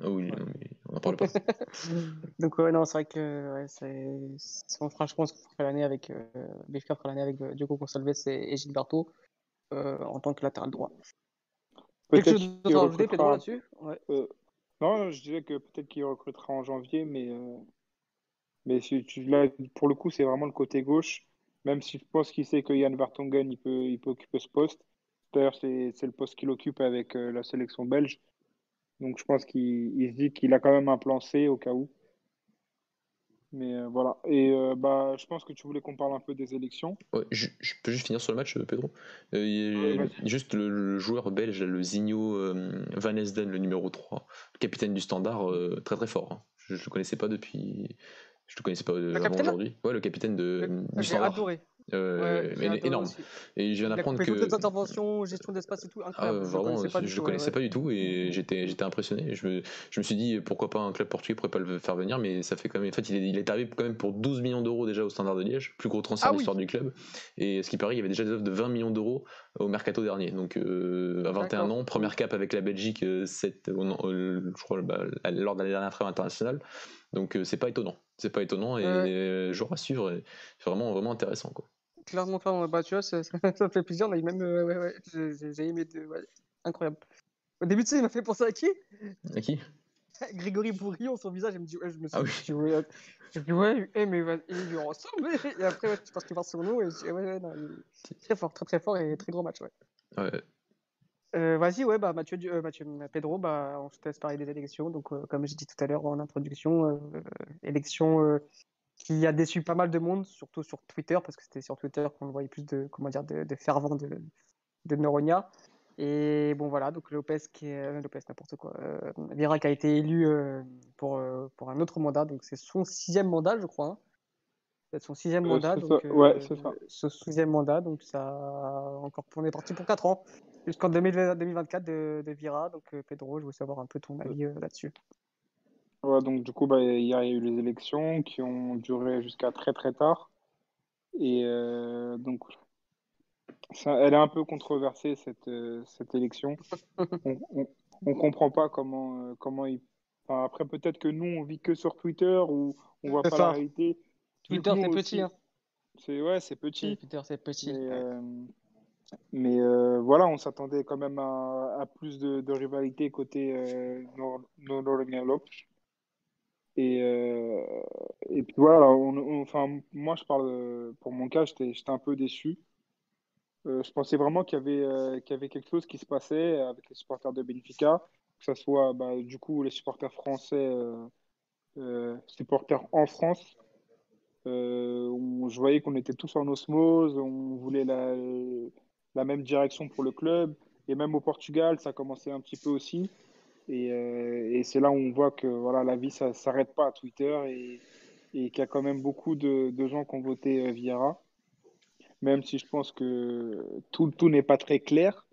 Speaker 3: Ah oui, on n'en parle pas.
Speaker 1: donc, ouais, non, c'est vrai que ouais, c'est. On fera, je pense qu'on fera l'année avec. Euh, BFK fera l'année avec euh, Diogo Gonçalves et, et Gilberto euh, en tant que latéral droit. Quelque chose d'autre à ajouter, Pedro, là-dessus? Ouais.
Speaker 2: euh, Non, je disais que peut-être qu'il recrutera en janvier, mais. Euh, mais si tu, là, pour le coup, c'est vraiment le côté gauche. Même si je pense qu'il sait que Yann Vertonghen, il peut, il peut occuper ce poste. D'ailleurs, c'est le poste qu'il occupe avec euh, la sélection belge. Donc je pense qu'il se dit qu'il a quand même un plan C au cas où. Mais euh, voilà. Et euh, bah, je pense que tu voulais qu'on parle un peu des élections.
Speaker 3: Ouais, je, peux juste finir sur le match, euh, Pedro? juste le, joueur belge, le Zigno Van Esden, le numéro 3, capitaine du Standard, très très fort. Hein. Je ne le connaissais pas depuis. Je le connaissais pas avant aujourd'hui. Ouais, le capitaine de,
Speaker 1: Standard. adoré.
Speaker 3: Euh, mais énorme. Et je viens d'apprendre que.
Speaker 1: toutes interventions, gestion d'espace et tout, incroyable.
Speaker 3: Ah, vraiment, je ne connaissais, pas, connaissais pas, du tout et j'étais, j'étais impressionné. Je me, je me suis dit pourquoi pas un club portugais pourrait pas le faire venir, mais ça fait quand même. En fait, il est, il est arrivé quand même pour 12 millions d'euros déjà au Standard de Liège, plus gros transfert ah, de l'histoire du club. Et ce qui paraît, il y avait déjà des offres de 20 millions d'euros au mercato dernier. Donc euh, à 21 ans, première cap avec la Belgique, euh, cette, je crois, bah, lors de la dernière trêve internationale. Donc c'est pas étonnant. C'est pas étonnant et euh... joueur à suivre. C'est vraiment, vraiment intéressant. Quoi
Speaker 1: clairement, clairement. Bah, tu vois, ça, ça, fait plaisir. Mais même, euh, ouais, ouais, j'ai aimé. De, ouais, incroyable. Au début, tu sais, il m'a fait penser à qui?
Speaker 3: À qui?
Speaker 1: Grégory Bourillon, son visage, je me ouais, je me suis ah, oui. dit, ouais, je dis, ouais, hey, mais il lui ressemble. Et après, ouais, je pense qu'il voir son nom. Et je dis, ouais, ouais, non, très fort, très, très fort et très gros match, ouais.
Speaker 3: Ouais.
Speaker 1: Euh, Vas-y, ouais, bah, Mathieu, euh, Mathieu, Pedro, bah, on se teste parler des élections. Donc, euh, comme j'ai dit tout à l'heure en introduction, euh, élections qui a déçu pas mal de monde, surtout sur Twitter, parce que c'était sur Twitter qu'on voyait plus de, comment dire, de, de fervent de, de Neuronia. Et bon, voilà, donc Lopez, qui est, euh, Lopez, n'importe quoi, euh, Vira qui a été élu euh, pour, euh, pour un autre mandat, donc c'est son sixième mandat, je crois. Hein. C'est son sixième
Speaker 2: euh,
Speaker 1: mandat.
Speaker 2: Donc, ouais, c'est ça.
Speaker 1: Ce sixième mandat, donc ça encore, on est parti pour 4 ans, jusqu'en 2024 de, de, Vira. Donc Pedro, je veux savoir un peu ton avis là-dessus.
Speaker 2: Ouais, donc du coup, bah, hier, il y a eu les élections qui ont duré jusqu'à très très tard. Et euh, donc, ça, elle est un peu controversée, cette, euh, cette élection. on, on, comprend pas comment, euh, comment il. Enfin, après, peut-être que nous, on vit que sur Twitter ou on voit pas ça. la réalité.
Speaker 1: Twitter, c'est petit. Hein.
Speaker 2: C'est ouais, c'est petit.
Speaker 1: Twitter, c'est petit.
Speaker 2: Euh, mais euh, voilà, on s'attendait quand même à, plus de, de, rivalité côté euh, Nord-Nord et, euh, et puis voilà, enfin, moi je parle pour mon cas, j'étais un peu déçu. Euh, je pensais vraiment qu'il y, avait, euh, qu'il y avait quelque chose qui se passait avec les supporters de Benfica, que ce soit bah, du coup les supporters français, euh, euh, supporters en France. où je voyais qu'on était tous en osmose, on voulait la, la même direction pour le club. Et même au Portugal, ça commençait un petit peu aussi. Et, euh, et c'est là où on voit que voilà, la vie, ça ne s'arrête pas à Twitter et, et qu'il y a quand même beaucoup de, de gens qui ont voté euh, Vieira. Même si je pense que tout, tout n'est pas très clair.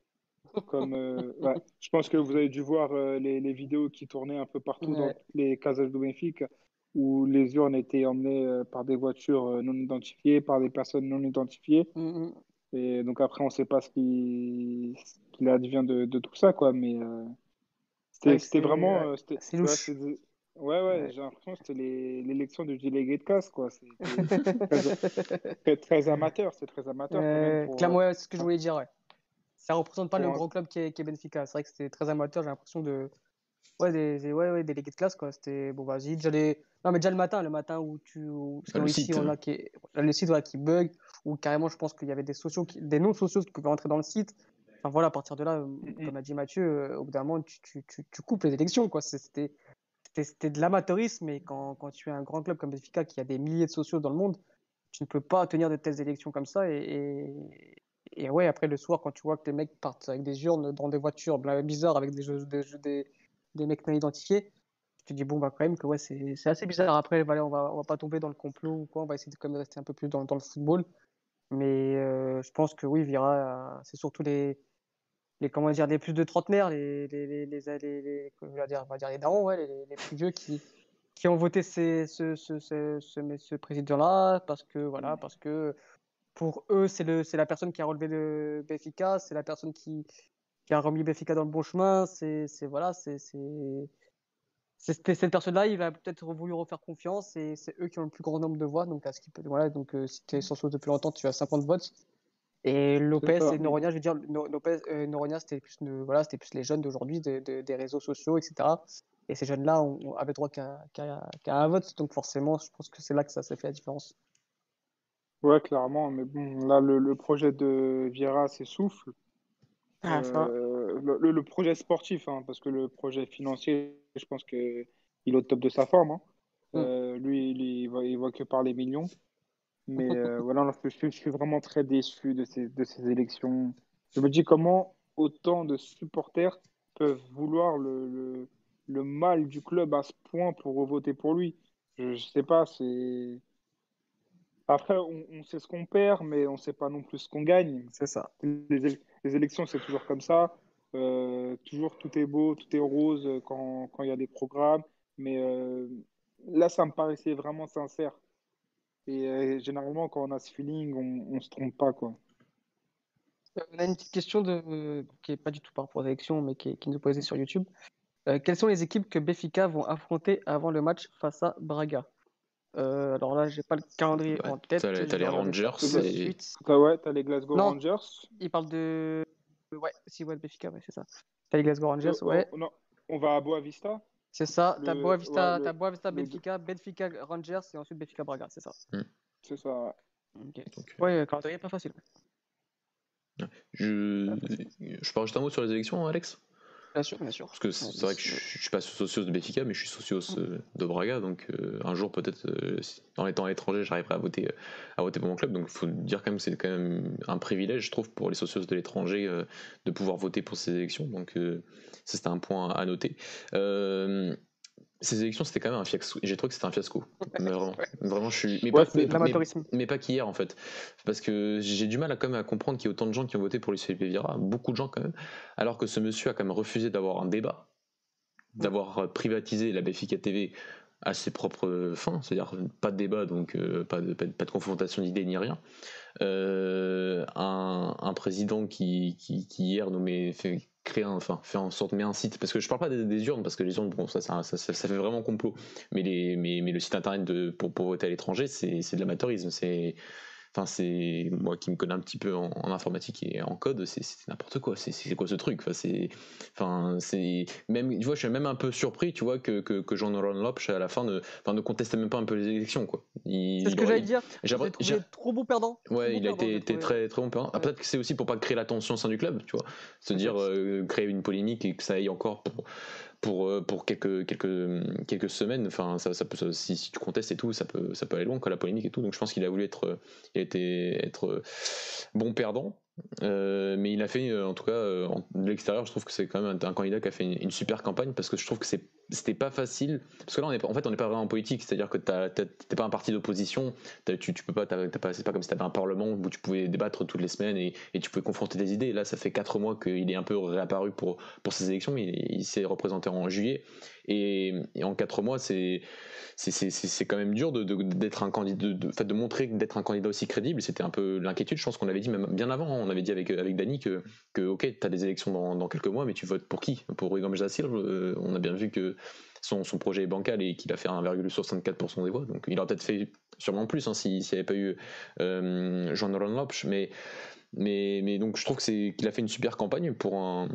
Speaker 2: Comme, euh, ouais, je pense que vous avez dû voir euh, les, les, vidéos qui tournaient un peu partout ouais. dans les casages de Benfica où les urnes étaient emmenées par des voitures non identifiées, par des personnes non identifiées.
Speaker 1: Mm -hmm.
Speaker 2: Et donc après, on ne sait pas ce qu'il qu advient de, de, tout ça, quoi. Mais euh, c'était vraiment.
Speaker 1: Euh,
Speaker 2: c'est louche. Ouais, ouais, ouais. j'ai l'impression que c'était l'élection du délégué de casse, quoi. C'est très, amateur, c'est très amateur.
Speaker 1: Euh, pour, clairement, ouais, c'est ce que je voulais dire, ouais. Ça représente pas le gros club qui est, qui est Benfica. C'est vrai que c'était très amateur, j'ai l'impression de. Ouais, des, des, ouais, ouais, délégués de classe, quoi. C'était. Bon, vas-y, j'allais. Non, mais déjà le matin, le matin où tu. Où...
Speaker 3: Ah, le,
Speaker 1: ici,
Speaker 3: site.
Speaker 1: On a qui le site qui bug, ou carrément, je pense qu'il y avait des, sociaux qui... des non-sociaux qui pouvaient rentrer dans le site. Enfin voilà, à partir de là, mm-hmm. comme a dit Mathieu, euh, au bout d'un moment, tu, tu, tu, tu, coupes les élections. quoi. C'était de l'amateurisme, mais quand, quand, tu es un grand club comme Benfica qui a des milliers de sociaux dans le monde, tu ne peux pas tenir de telles élections comme ça. Et, et, et, ouais, après le soir, quand tu vois que les mecs partent avec des urnes dans des voitures bizarres avec des, jeux, des, des, des mecs non identifiés, tu tu dis, bon, bah, quand même, que ouais, c'est assez bizarre. Après, voilà, on va, on va pas tomber dans le complot ou quoi, on va essayer de, quand même rester un peu plus dans, le football. Mais euh, je pense que oui, Vira, c'est surtout les, les, comment dire, les plus de trentenaires, les, les, les, les, on va dire, les darons, ouais, les, plus vieux qui, qui ont voté ces, ce, ce, ce, ce, président-là parce que, voilà, parce que pour eux, c'est la personne qui a relevé le Benfica, c'est la personne qui, qui a remis Benfica dans le bon chemin, c'est, voilà, c'est, cette personne-là, il va peut-être voulu refaire confiance et c'est eux qui ont le plus grand nombre de voix. Donc, à ce qui peut, voilà, donc euh, si tu es sur chose depuis longtemps, tu as 50 votes. Et Lopez et Noronha, je veux dire, No- Lopez, euh, Noronha, c'était plus, voilà, c'était plus les jeunes d'aujourd'hui, de- de- des réseaux sociaux, etc. Et ces jeunes-là avaient droit qu'à un vote. Donc, forcément, je pense que c'est là que ça s'est fait la différence.
Speaker 2: Ouais, clairement. Mais bon, là, le, le projet de Vieira s'essouffle.
Speaker 1: Ah.
Speaker 2: Euh, le, projet sportif, hein, parce que le projet financier, je pense que il est au top de sa forme. hein.
Speaker 1: Mm.
Speaker 2: Euh, lui, il, il voit, il voit que par les millions. Mais euh, voilà, je, suis- je suis vraiment très déçu de ces, de ces élections. Je me dis comment autant de supporters peuvent vouloir le, le, le mal du club à ce point pour voter pour lui. Je, je sais pas, c'est. Après, on, on sait ce qu'on perd, mais on sait pas non plus ce qu'on gagne.
Speaker 1: C'est ça.
Speaker 2: Les, les élections, c'est toujours comme ça. Euh, toujours tout est beau, tout est rose quand, il y a des programmes. Mais euh, là, ça me paraissait vraiment sincère. Et euh, généralement, quand on a ce feeling, on, on se trompe pas, quoi.
Speaker 1: On a une petite question qui est pas du tout par rapport aux élections, mais qui, qui nous posée sur YouTube. Quelles sont les équipes que Benfica vont affronter avant le match face à Braga? Euh, alors là, j'ai pas le calendrier
Speaker 3: Ouais,
Speaker 1: en tête.
Speaker 3: t'as les- les Rangers et-.
Speaker 2: T'as, ouais, t'as les Glasgow
Speaker 1: Non.
Speaker 2: Rangers.
Speaker 1: Il parle de. Ouais, si, ouais, Benfica, ouais, c'est ça. T'as les Glasgow Rangers,
Speaker 2: Euh,
Speaker 1: ouais,
Speaker 2: on, non, on va à Boa Vista.
Speaker 1: c'est ça. T'as Boavista,
Speaker 2: ouais, le-
Speaker 1: Boavista,
Speaker 2: le-
Speaker 1: Benfica, Benfica Rangers et ensuite Benfica Braga, c'est ça.
Speaker 2: C'est ça. ouais.
Speaker 1: Ok.
Speaker 3: Donc,
Speaker 1: Ouais, le calendrier est pas facile.
Speaker 3: je, je parle juste un mot sur les élections, Alex?
Speaker 1: Bien sûr, bien sûr.
Speaker 3: Parce que c'est vrai que je, je suis pas socios de Benfica, mais je suis socios euh, de Braga, donc euh, un jour peut-être, euh, en étant à l'étranger, j'arriverai à voter, à voter pour mon club. Donc il faut dire quand même que c'est quand même un privilège, je trouve, pour les socios de l'étranger de pouvoir voter pour ces élections. Donc ça c'était un point à noter. Ces élections, c'était quand même un fiasco. J'ai trouvé que c'était un fiasco. Mais vraiment, vraiment, je suis. Mais
Speaker 2: Ouais,
Speaker 3: pas, mais-
Speaker 2: de
Speaker 3: mais-
Speaker 1: L'amateurisme.
Speaker 3: mais pas qu'hier en fait. Parce que j'ai du mal à, quand même à comprendre qu'il y ait autant de gens qui ont voté pour Luis Felipe Vieira, beaucoup de gens quand même, alors que ce monsieur a quand même refusé d'avoir un débat, d'avoir euh, privatisé la Benfica TV à ses propres fins, c'est-à-dire pas de débat, donc euh, pas, de, pas, de, pas de confrontation d'idées ni rien. Euh, un, un président qui, qui, qui hier nous met, fait enfin fait en sorte met un site. Parce que je parle pas des, urnes parce que les urnes bon ça fait vraiment complot. Mais mais, mais le site internet de pour, voter à l'étranger c'est c'est de l'amateurisme. C'est Enfin, c'est moi qui me connais un petit peu en, en informatique et en code, c'est n'importe quoi. C'est quoi ce truc? Enfin, c'est, enfin, c'est même, tu vois, je suis même un peu surpris, tu vois, que que, que Jean-Laurent Lopes à la fin ne, enfin, ne contestait même pas un peu les élections, quoi.
Speaker 1: C'est ce que j'allais dire.
Speaker 3: j'ai
Speaker 1: trop bon perdant.
Speaker 3: Ouais,
Speaker 1: bon
Speaker 3: il a été, très très bon perdant. Ah,
Speaker 1: Ouais.
Speaker 3: Peut-être que c'est aussi pour pas créer la tension au sein du club, tu vois. Se dire euh, créer une polémique et que ça aille encore pour pour, euh, pour quelques quelques quelques semaines. Enfin, ça, ça peut si, tu contestes et tout, ça peut ça peut aller loin, quoi, la polémique et tout. Donc je pense qu'il a voulu être été être euh, bon perdant. Euh, mais il a fait, en tout cas, de l'extérieur, je trouve que c'est quand même un, candidat qui a fait une super campagne parce que je trouve que c'est c'était pas facile. Parce que là on est en fait on n'est pas vraiment en politique. C'est à dire que t'es pas un parti d'opposition. Tu, tu peux pas pas c'est pas comme si t'avais un parlement où tu pouvais débattre toutes les semaines et, et tu pouvais confronter des idées. Là ça fait quatre mois qu'il est un peu réapparu pour pour ces élections. Il, il s'est représenté en juillet. Et, en quatre mois c'est quand même dur de- d'être un candidat de, de, fait, de montrer d'être un candidat aussi crédible. C'était un peu l'inquiétude. Je pense qu'on avait dit même bien avant. On avait dit avec avec Dany que que ok t'as des élections dans, dans quelques mois mais tu votes pour qui? Pour Igor Jassil euh, on a bien vu que son, son projet est bancal et qu'il a fait 1,64% des voix. Donc il aurait peut-être fait sûrement plus hein, s'il n'y avait pas eu euh, Jean-Laurent Lopes. Mais, mais, mais donc je trouve qu'il a fait une super campagne pour un.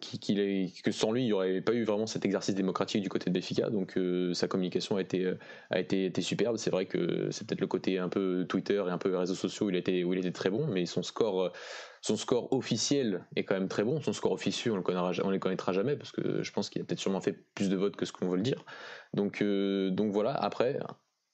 Speaker 3: qu'il est- que sans lui, il n'y aurait pas eu vraiment cet exercice démocratique du côté de Béfica. Donc euh, sa communication a été, euh, a été, superbe. C'est vrai que c'est peut-être le côté un peu Twitter et un peu réseaux sociaux où il, été, où il était très bon, mais son score, euh, son score officiel est quand même très bon. Son score officieux, on le connaîtra, on les connaîtra jamais parce que je pense qu'il a peut-être sûrement fait plus de votes que ce qu'on veut le dire. Donc, euh, donc voilà. Après,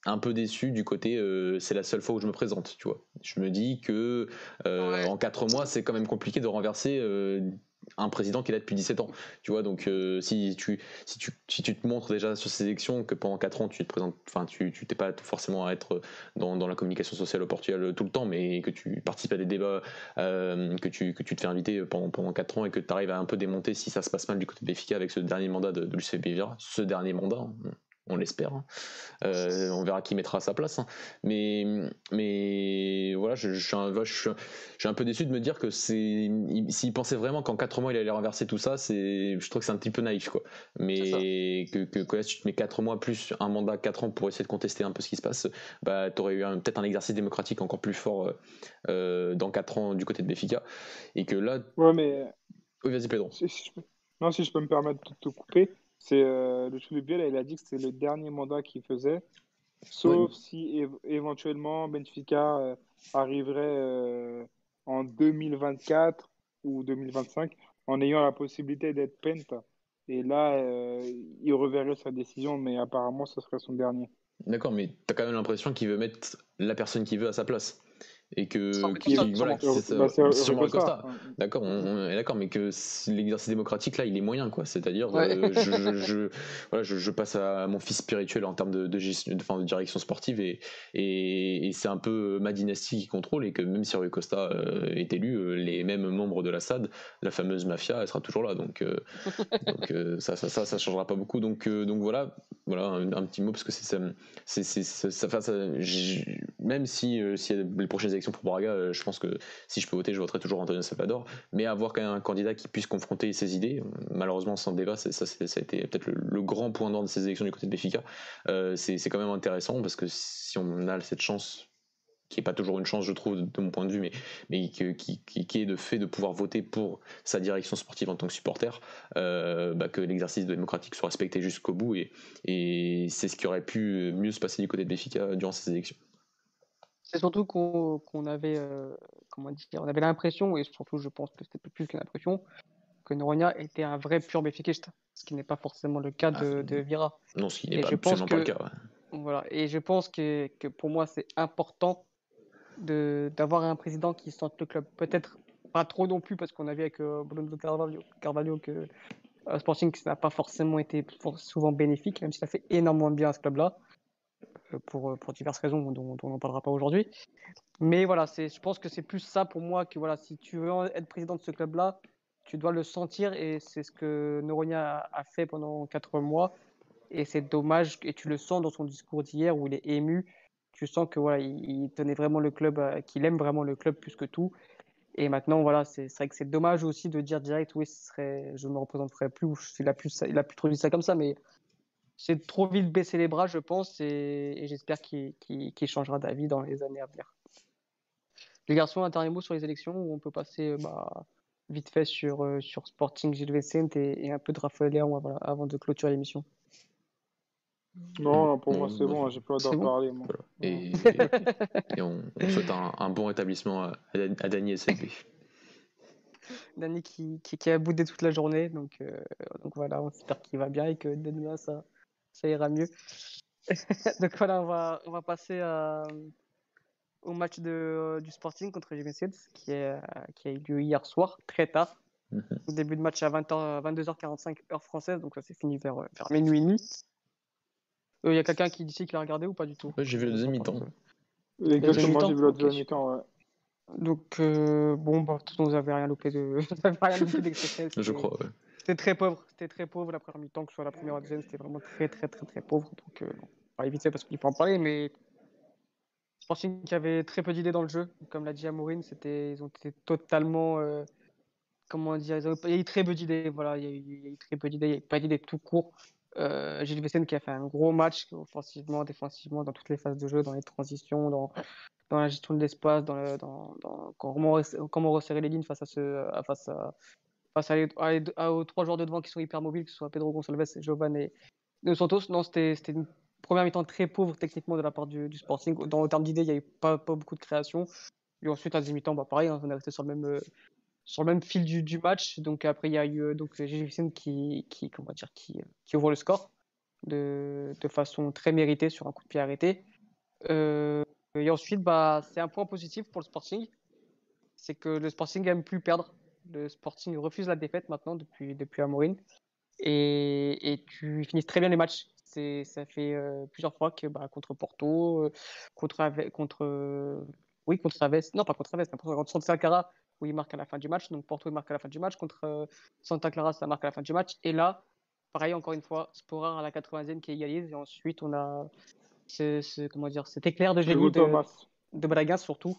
Speaker 3: un peu déçu du côté, euh, c'est la seule fois où je me présente. Tu vois, je me dis que euh,
Speaker 1: Ouais.
Speaker 3: en quatre mois, c'est quand même compliqué de renverser. euh, un président qui est là depuis 17 ans. Tu vois, donc si, tu, si, tu, si tu te montres déjà sur ces élections que pendant 4 ans tu te présentes, enfin tu t'es pas forcément à être dans, dans, la communication sociale au Portugal tout le temps, mais que tu participes à des débats, que, tu, que tu te fais inviter pendant, pendant 4 ans et que tu arrives à un peu démonter si ça se passe mal du côté de Béfica avec ce dernier mandat de, de Lucien ce dernier mandat, hein on l'espère. Hein. Euh, on verra qui mettra à sa place. Hein. Mais, mais voilà, je, suis un, peu déçu de me dire que c'est. S'il pensait vraiment qu'en 4 mois il allait renverser tout ça, c'est, je trouve que c'est un petit peu naïf. Quoi. Mais que, que, si tu te mets 4 mois plus un mandat 4 ans pour essayer de contester un peu ce qui se passe, bah, tu aurais eu peut-être un exercice démocratique encore plus fort euh, dans 4 ans du côté de Béfica. Et que là.
Speaker 2: Ouais, mais.
Speaker 3: Oui, vas-y, Pedro.
Speaker 2: Non, si je peux me permettre de te couper. C'est euh, le chou de Biel, il a dit que c'est le dernier mandat qu'il faisait, sauf si éventuellement Benfica euh, arriverait euh, en 2024 ou 2025 en ayant la possibilité d'être penta. Et là, il reverrait sa décision, mais apparemment, ce serait son dernier.
Speaker 3: D'accord, mais tu as quand même l'impression qu'il veut mettre la personne qu'il veut à sa place et que
Speaker 2: sur
Speaker 3: Costa. D'accord, on, est d'accord, mais que l'exercice démocratique là, il est moyen quoi. C'est-à-dire, euh, je, je, voilà, je, passe à mon fils spirituel en termes de, de, gestion, de, de direction sportive et, et, c'est un peu ma dynastie qui contrôle et que même si Rui Costa euh, est élu, euh, les mêmes membres de la SAD, la fameuse mafia, elle sera toujours là. Donc, donc ça, ça, ça, ça, changera pas beaucoup. Donc, donc voilà, voilà un, petit mot parce que c'est ça, ça, ça, même si, si les prochaines élections pour Braga, euh, je pense que si je peux voter, je voterai toujours Antonio Salvador. Mais avoir quand même un candidat qui puisse confronter ses idées, malheureusement sans débat, ça, a été peut-être le, grand point d'ordre de ces élections du côté de Béfica. Euh, c'est quand même intéressant parce que si on a cette chance qui n'est pas toujours une chance, je trouve, de, mon point de vue, mais, qui, est de fait de pouvoir voter pour sa direction sportive en tant que supporter, euh, bah, que l'exercice démocratique soit respecté jusqu'au bout, et, et c'est ce qui aurait pu mieux se passer du côté de Béfica durant ces élections.
Speaker 1: C'est surtout qu'on avait, euh, comment dire, on avait l'impression, et surtout je pense que c'était plus que l'impression, que Noronia était un vrai pur béfiquiste, ce qui n'est pas forcément le cas de, ah, de Vira.
Speaker 3: Non, ce qui n'est pas, absolument pas le cas.
Speaker 1: Voilà, et je pense que, que pour moi c'est important d'avoir un président qui sente le club. Peut-être pas trop non plus, parce qu'on a vu avec euh, Bruno Carvalho, Carvalho que euh, Sporting n'a pas forcément été souvent bénéfique, même s'il a fait énormément de bien à ce club-là. Euh, pour, euh, pour diverses raisons dont, on n'en parlera pas aujourd'hui. Mais voilà, je pense que c'est plus ça pour moi que voilà, si tu veux être président de ce club-là, tu dois le sentir et c'est ce que Noronia a fait pendant quatre mois. Et c'est dommage, et tu le sens dans son discours d'hier où il est ému. Tu sens que voilà, il, tenait vraiment le club, euh, qu'il aime vraiment le club plus que tout. Et maintenant, voilà, c'est vrai que c'est dommage aussi de dire direct, oui, je ne me représenterai plus, il a plus, il a plus trop dit ça comme ça, mais c'est trop vite baisser les bras, je pense, et, j'espère qu'il changera d'avis dans les années à venir. Les garçons, un dernier mot sur les élections, où on peut passer bah, vite fait sur, euh, sur Sporting Gilles Vicente et, un peu de Raphaël Léon avant de clôturer l'émission.
Speaker 2: Non, pour moi c'est bon, j'ai pas d'en parler.
Speaker 3: Et, on, souhaite un, bon rétablissement à, à Dany et SLB.
Speaker 1: Dany qui, qui, a boudé toute la journée, donc, euh, donc voilà, on espère qu'il va bien et que Dany ça, ça ira mieux. Donc voilà, on va, on va passer au match de, du Sporting contre GMC qui, est, qui a eu lieu hier soir, très tard. Mhm. Début de match à 20 22h45 heure française, donc ça s'est fini vers, vers minuit et demi. Il euh, y a quelqu'un qui dit qu'il l'a regardé ou pas du tout?
Speaker 3: J'ai vu le deuxième mi-temps.
Speaker 2: Exactement, j'ai vu le deuxième mi-temps, ouais.
Speaker 1: Donc, euh, bon, bah, vous n'avez rien loupé de. rien loupé
Speaker 3: Je crois, ouais.
Speaker 1: C'était très pauvre, c'était très pauvre la première mi-temps, que ce soit la première ou la deuxième, c'était vraiment très très très très pauvre. Donc euh, on va éviter parce qu'il faut en parler, mais je pense qu'il y avait très peu d'idées dans le jeu. Comme l'a dit Amourin, c'était, ils ont été totalement, euh, comment dire, il y a eu très peu d'idées. Voilà, il y, a eu, très peu d'idées, il n'y a pas d'idées tout court. Euh, Gilles Vessen qui a fait un gros match offensivement, défensivement, dans toutes les phases de jeu, dans les transitions, dans, dans la gestion de l'espace, dans, le, dans, dans comment, comment resserrer les lignes face à ce, face à, face à, aux trois joueurs de devant qui sont hyper mobiles, que ce soit Pedro Gonçalves, Jovan et Santos. Non, c'était une première mi-temps très pauvre techniquement de la part du, Sporting. Dans le terme d'idées, il n'y avait pas, pas, beaucoup de création. Et ensuite, à deuxième mi-temps, bah, pareil, hein, on est resté sur le même, euh, sur le même fil du, du, match. Donc après, il y a eu euh, donc qui, qui, comment qui, qui ouvre le score de, de, façon très méritée sur un coup de pied arrêté. Euh, et ensuite, bah, c'est un point positif pour le Sporting. C'est que le Sporting aime plus perdre Le Sporting refuse la défaite maintenant depuis, depuis Amorin. Et, et tu finis très bien les matchs. Ça fait plusieurs fois que bah, contre Porto, contre, contre, oui, contre Aves, non pas contre Aves, mais contre Santa Clara, où il marque à la fin du match. Donc Porto, il marque à la fin du match. Contre Santa Clara, ça marque à la fin du match. Et là, pareil, encore une fois, Sporar à la 80e qui égalise. Et ensuite, on a ce, comment dire, cet éclair de génie de, de Braga, surtout,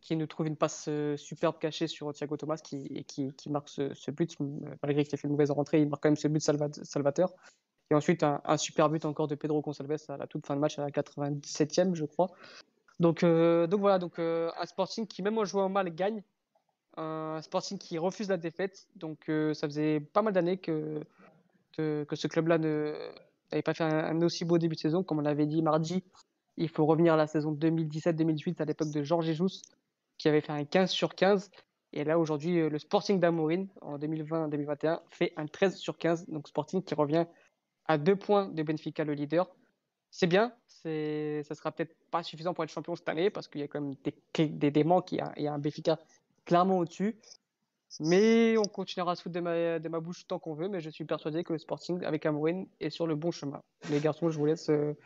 Speaker 1: qui nous trouve une passe euh, superbe cachée sur Thiago Thomas qui, qui, marque ce, but, malgré qu'il ait fait une mauvaise rentrée, il marque quand même ce but salvateur. Et ensuite, un, super but encore de Pedro Gonçalves à la toute fin de match, à la 97e, je crois. Donc, euh, donc voilà, donc, euh, un Sporting qui, même en jouant mal, gagne. Un Sporting qui refuse la défaite. Donc, ça faisait pas mal d'années que, que, ce club-là n'avait pas fait un, aussi beau début de saison. Comme on l'avait dit mardi, il faut revenir à la saison 2017-2018, à l'époque de Georges Jesus, qui avait fait un 15 sur 15. Et là, aujourd'hui, euh, le Sporting d'Amorin, en 2020-2021, fait un 13 sur 15. Donc, Sporting qui revient à deux points de Benfica, le leader. C'est bien, c'est, ça sera peut-être pas suffisant pour être champion cette année, parce qu'il y a quand même des, des, des manques, y, a, un Benfica clairement au-dessus. Mais on continuera à se foutre de ma, de ma bouche tant qu'on veut, mais je suis persuadé que le Sporting avec Amorin est sur le bon chemin. Les garçons, je vous laisse euh,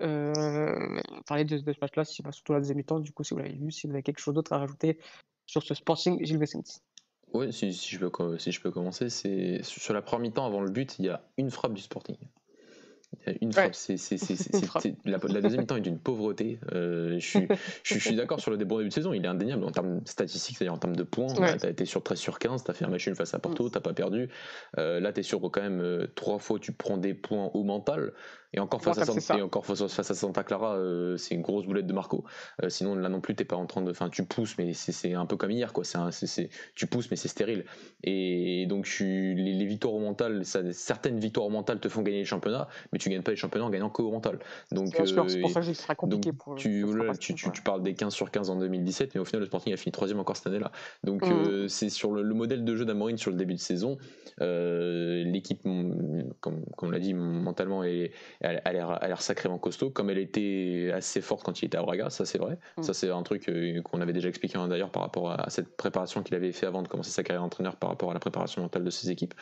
Speaker 1: euh, parler de, ce match-là, surtout la deuxième mi-temps, du coup, si vous l'avez vu, si vous avez quelque chose d'autre à rajouter sur ce Sporting Gilles Vicente.
Speaker 3: Oui, si, je peux, si je peux commencer, c'est sur la première mi-temps avant le but, il y a une frappe du Sporting. Une frappe, c'est, la, deuxième mi-temps est d'une pauvreté. Euh, je suis, d'accord sur le début de saison, il est indéniable en termes statistiques, c'est-à-dire en termes de points. Tu as été sur 13 sur 15, tu as fait un match une face à Porto, mm. tu pas perdu. Euh, là, tu es sur quand même trois fois, tu prends des points au mental. Et encore face, à, Santa, encore face, à Santa Clara, euh, c'est une grosse boulette de Marco. Euh, sinon, là non plus, t'es pas en train de. Enfin, tu pousses, mais c'est un peu comme hier, quoi. tu pousses, mais c'est stérile. Et donc, les, les, victoires au mental, ça, certaines victoires au mental te font gagner les championnats, mais tu gagnes pas les championnats en gagnant qu'au mental. Donc,
Speaker 1: c'est pour euh, ça que ce sera compliqué pour.
Speaker 3: Tu, tu, tu, parles des 15 sur 15 en 2017, mais au final, le Sporting a fini troisième encore cette année-là. Donc, mm. c'est sur le, modèle de jeu d'Amorine sur le début de saison. L'équipe, comme, comme on l'a dit, mentalement, est elle, a l'air sacrément costaud, comme elle était assez forte quand il était à Braga, ça c'est vrai. Mm. Ça c'est un truc euh, qu'on avait déjà expliqué hein, d'ailleurs par rapport à, cette préparation qu'il avait fait avant de commencer sa carrière d'entraîneur par rapport à la préparation mentale de ses équipes.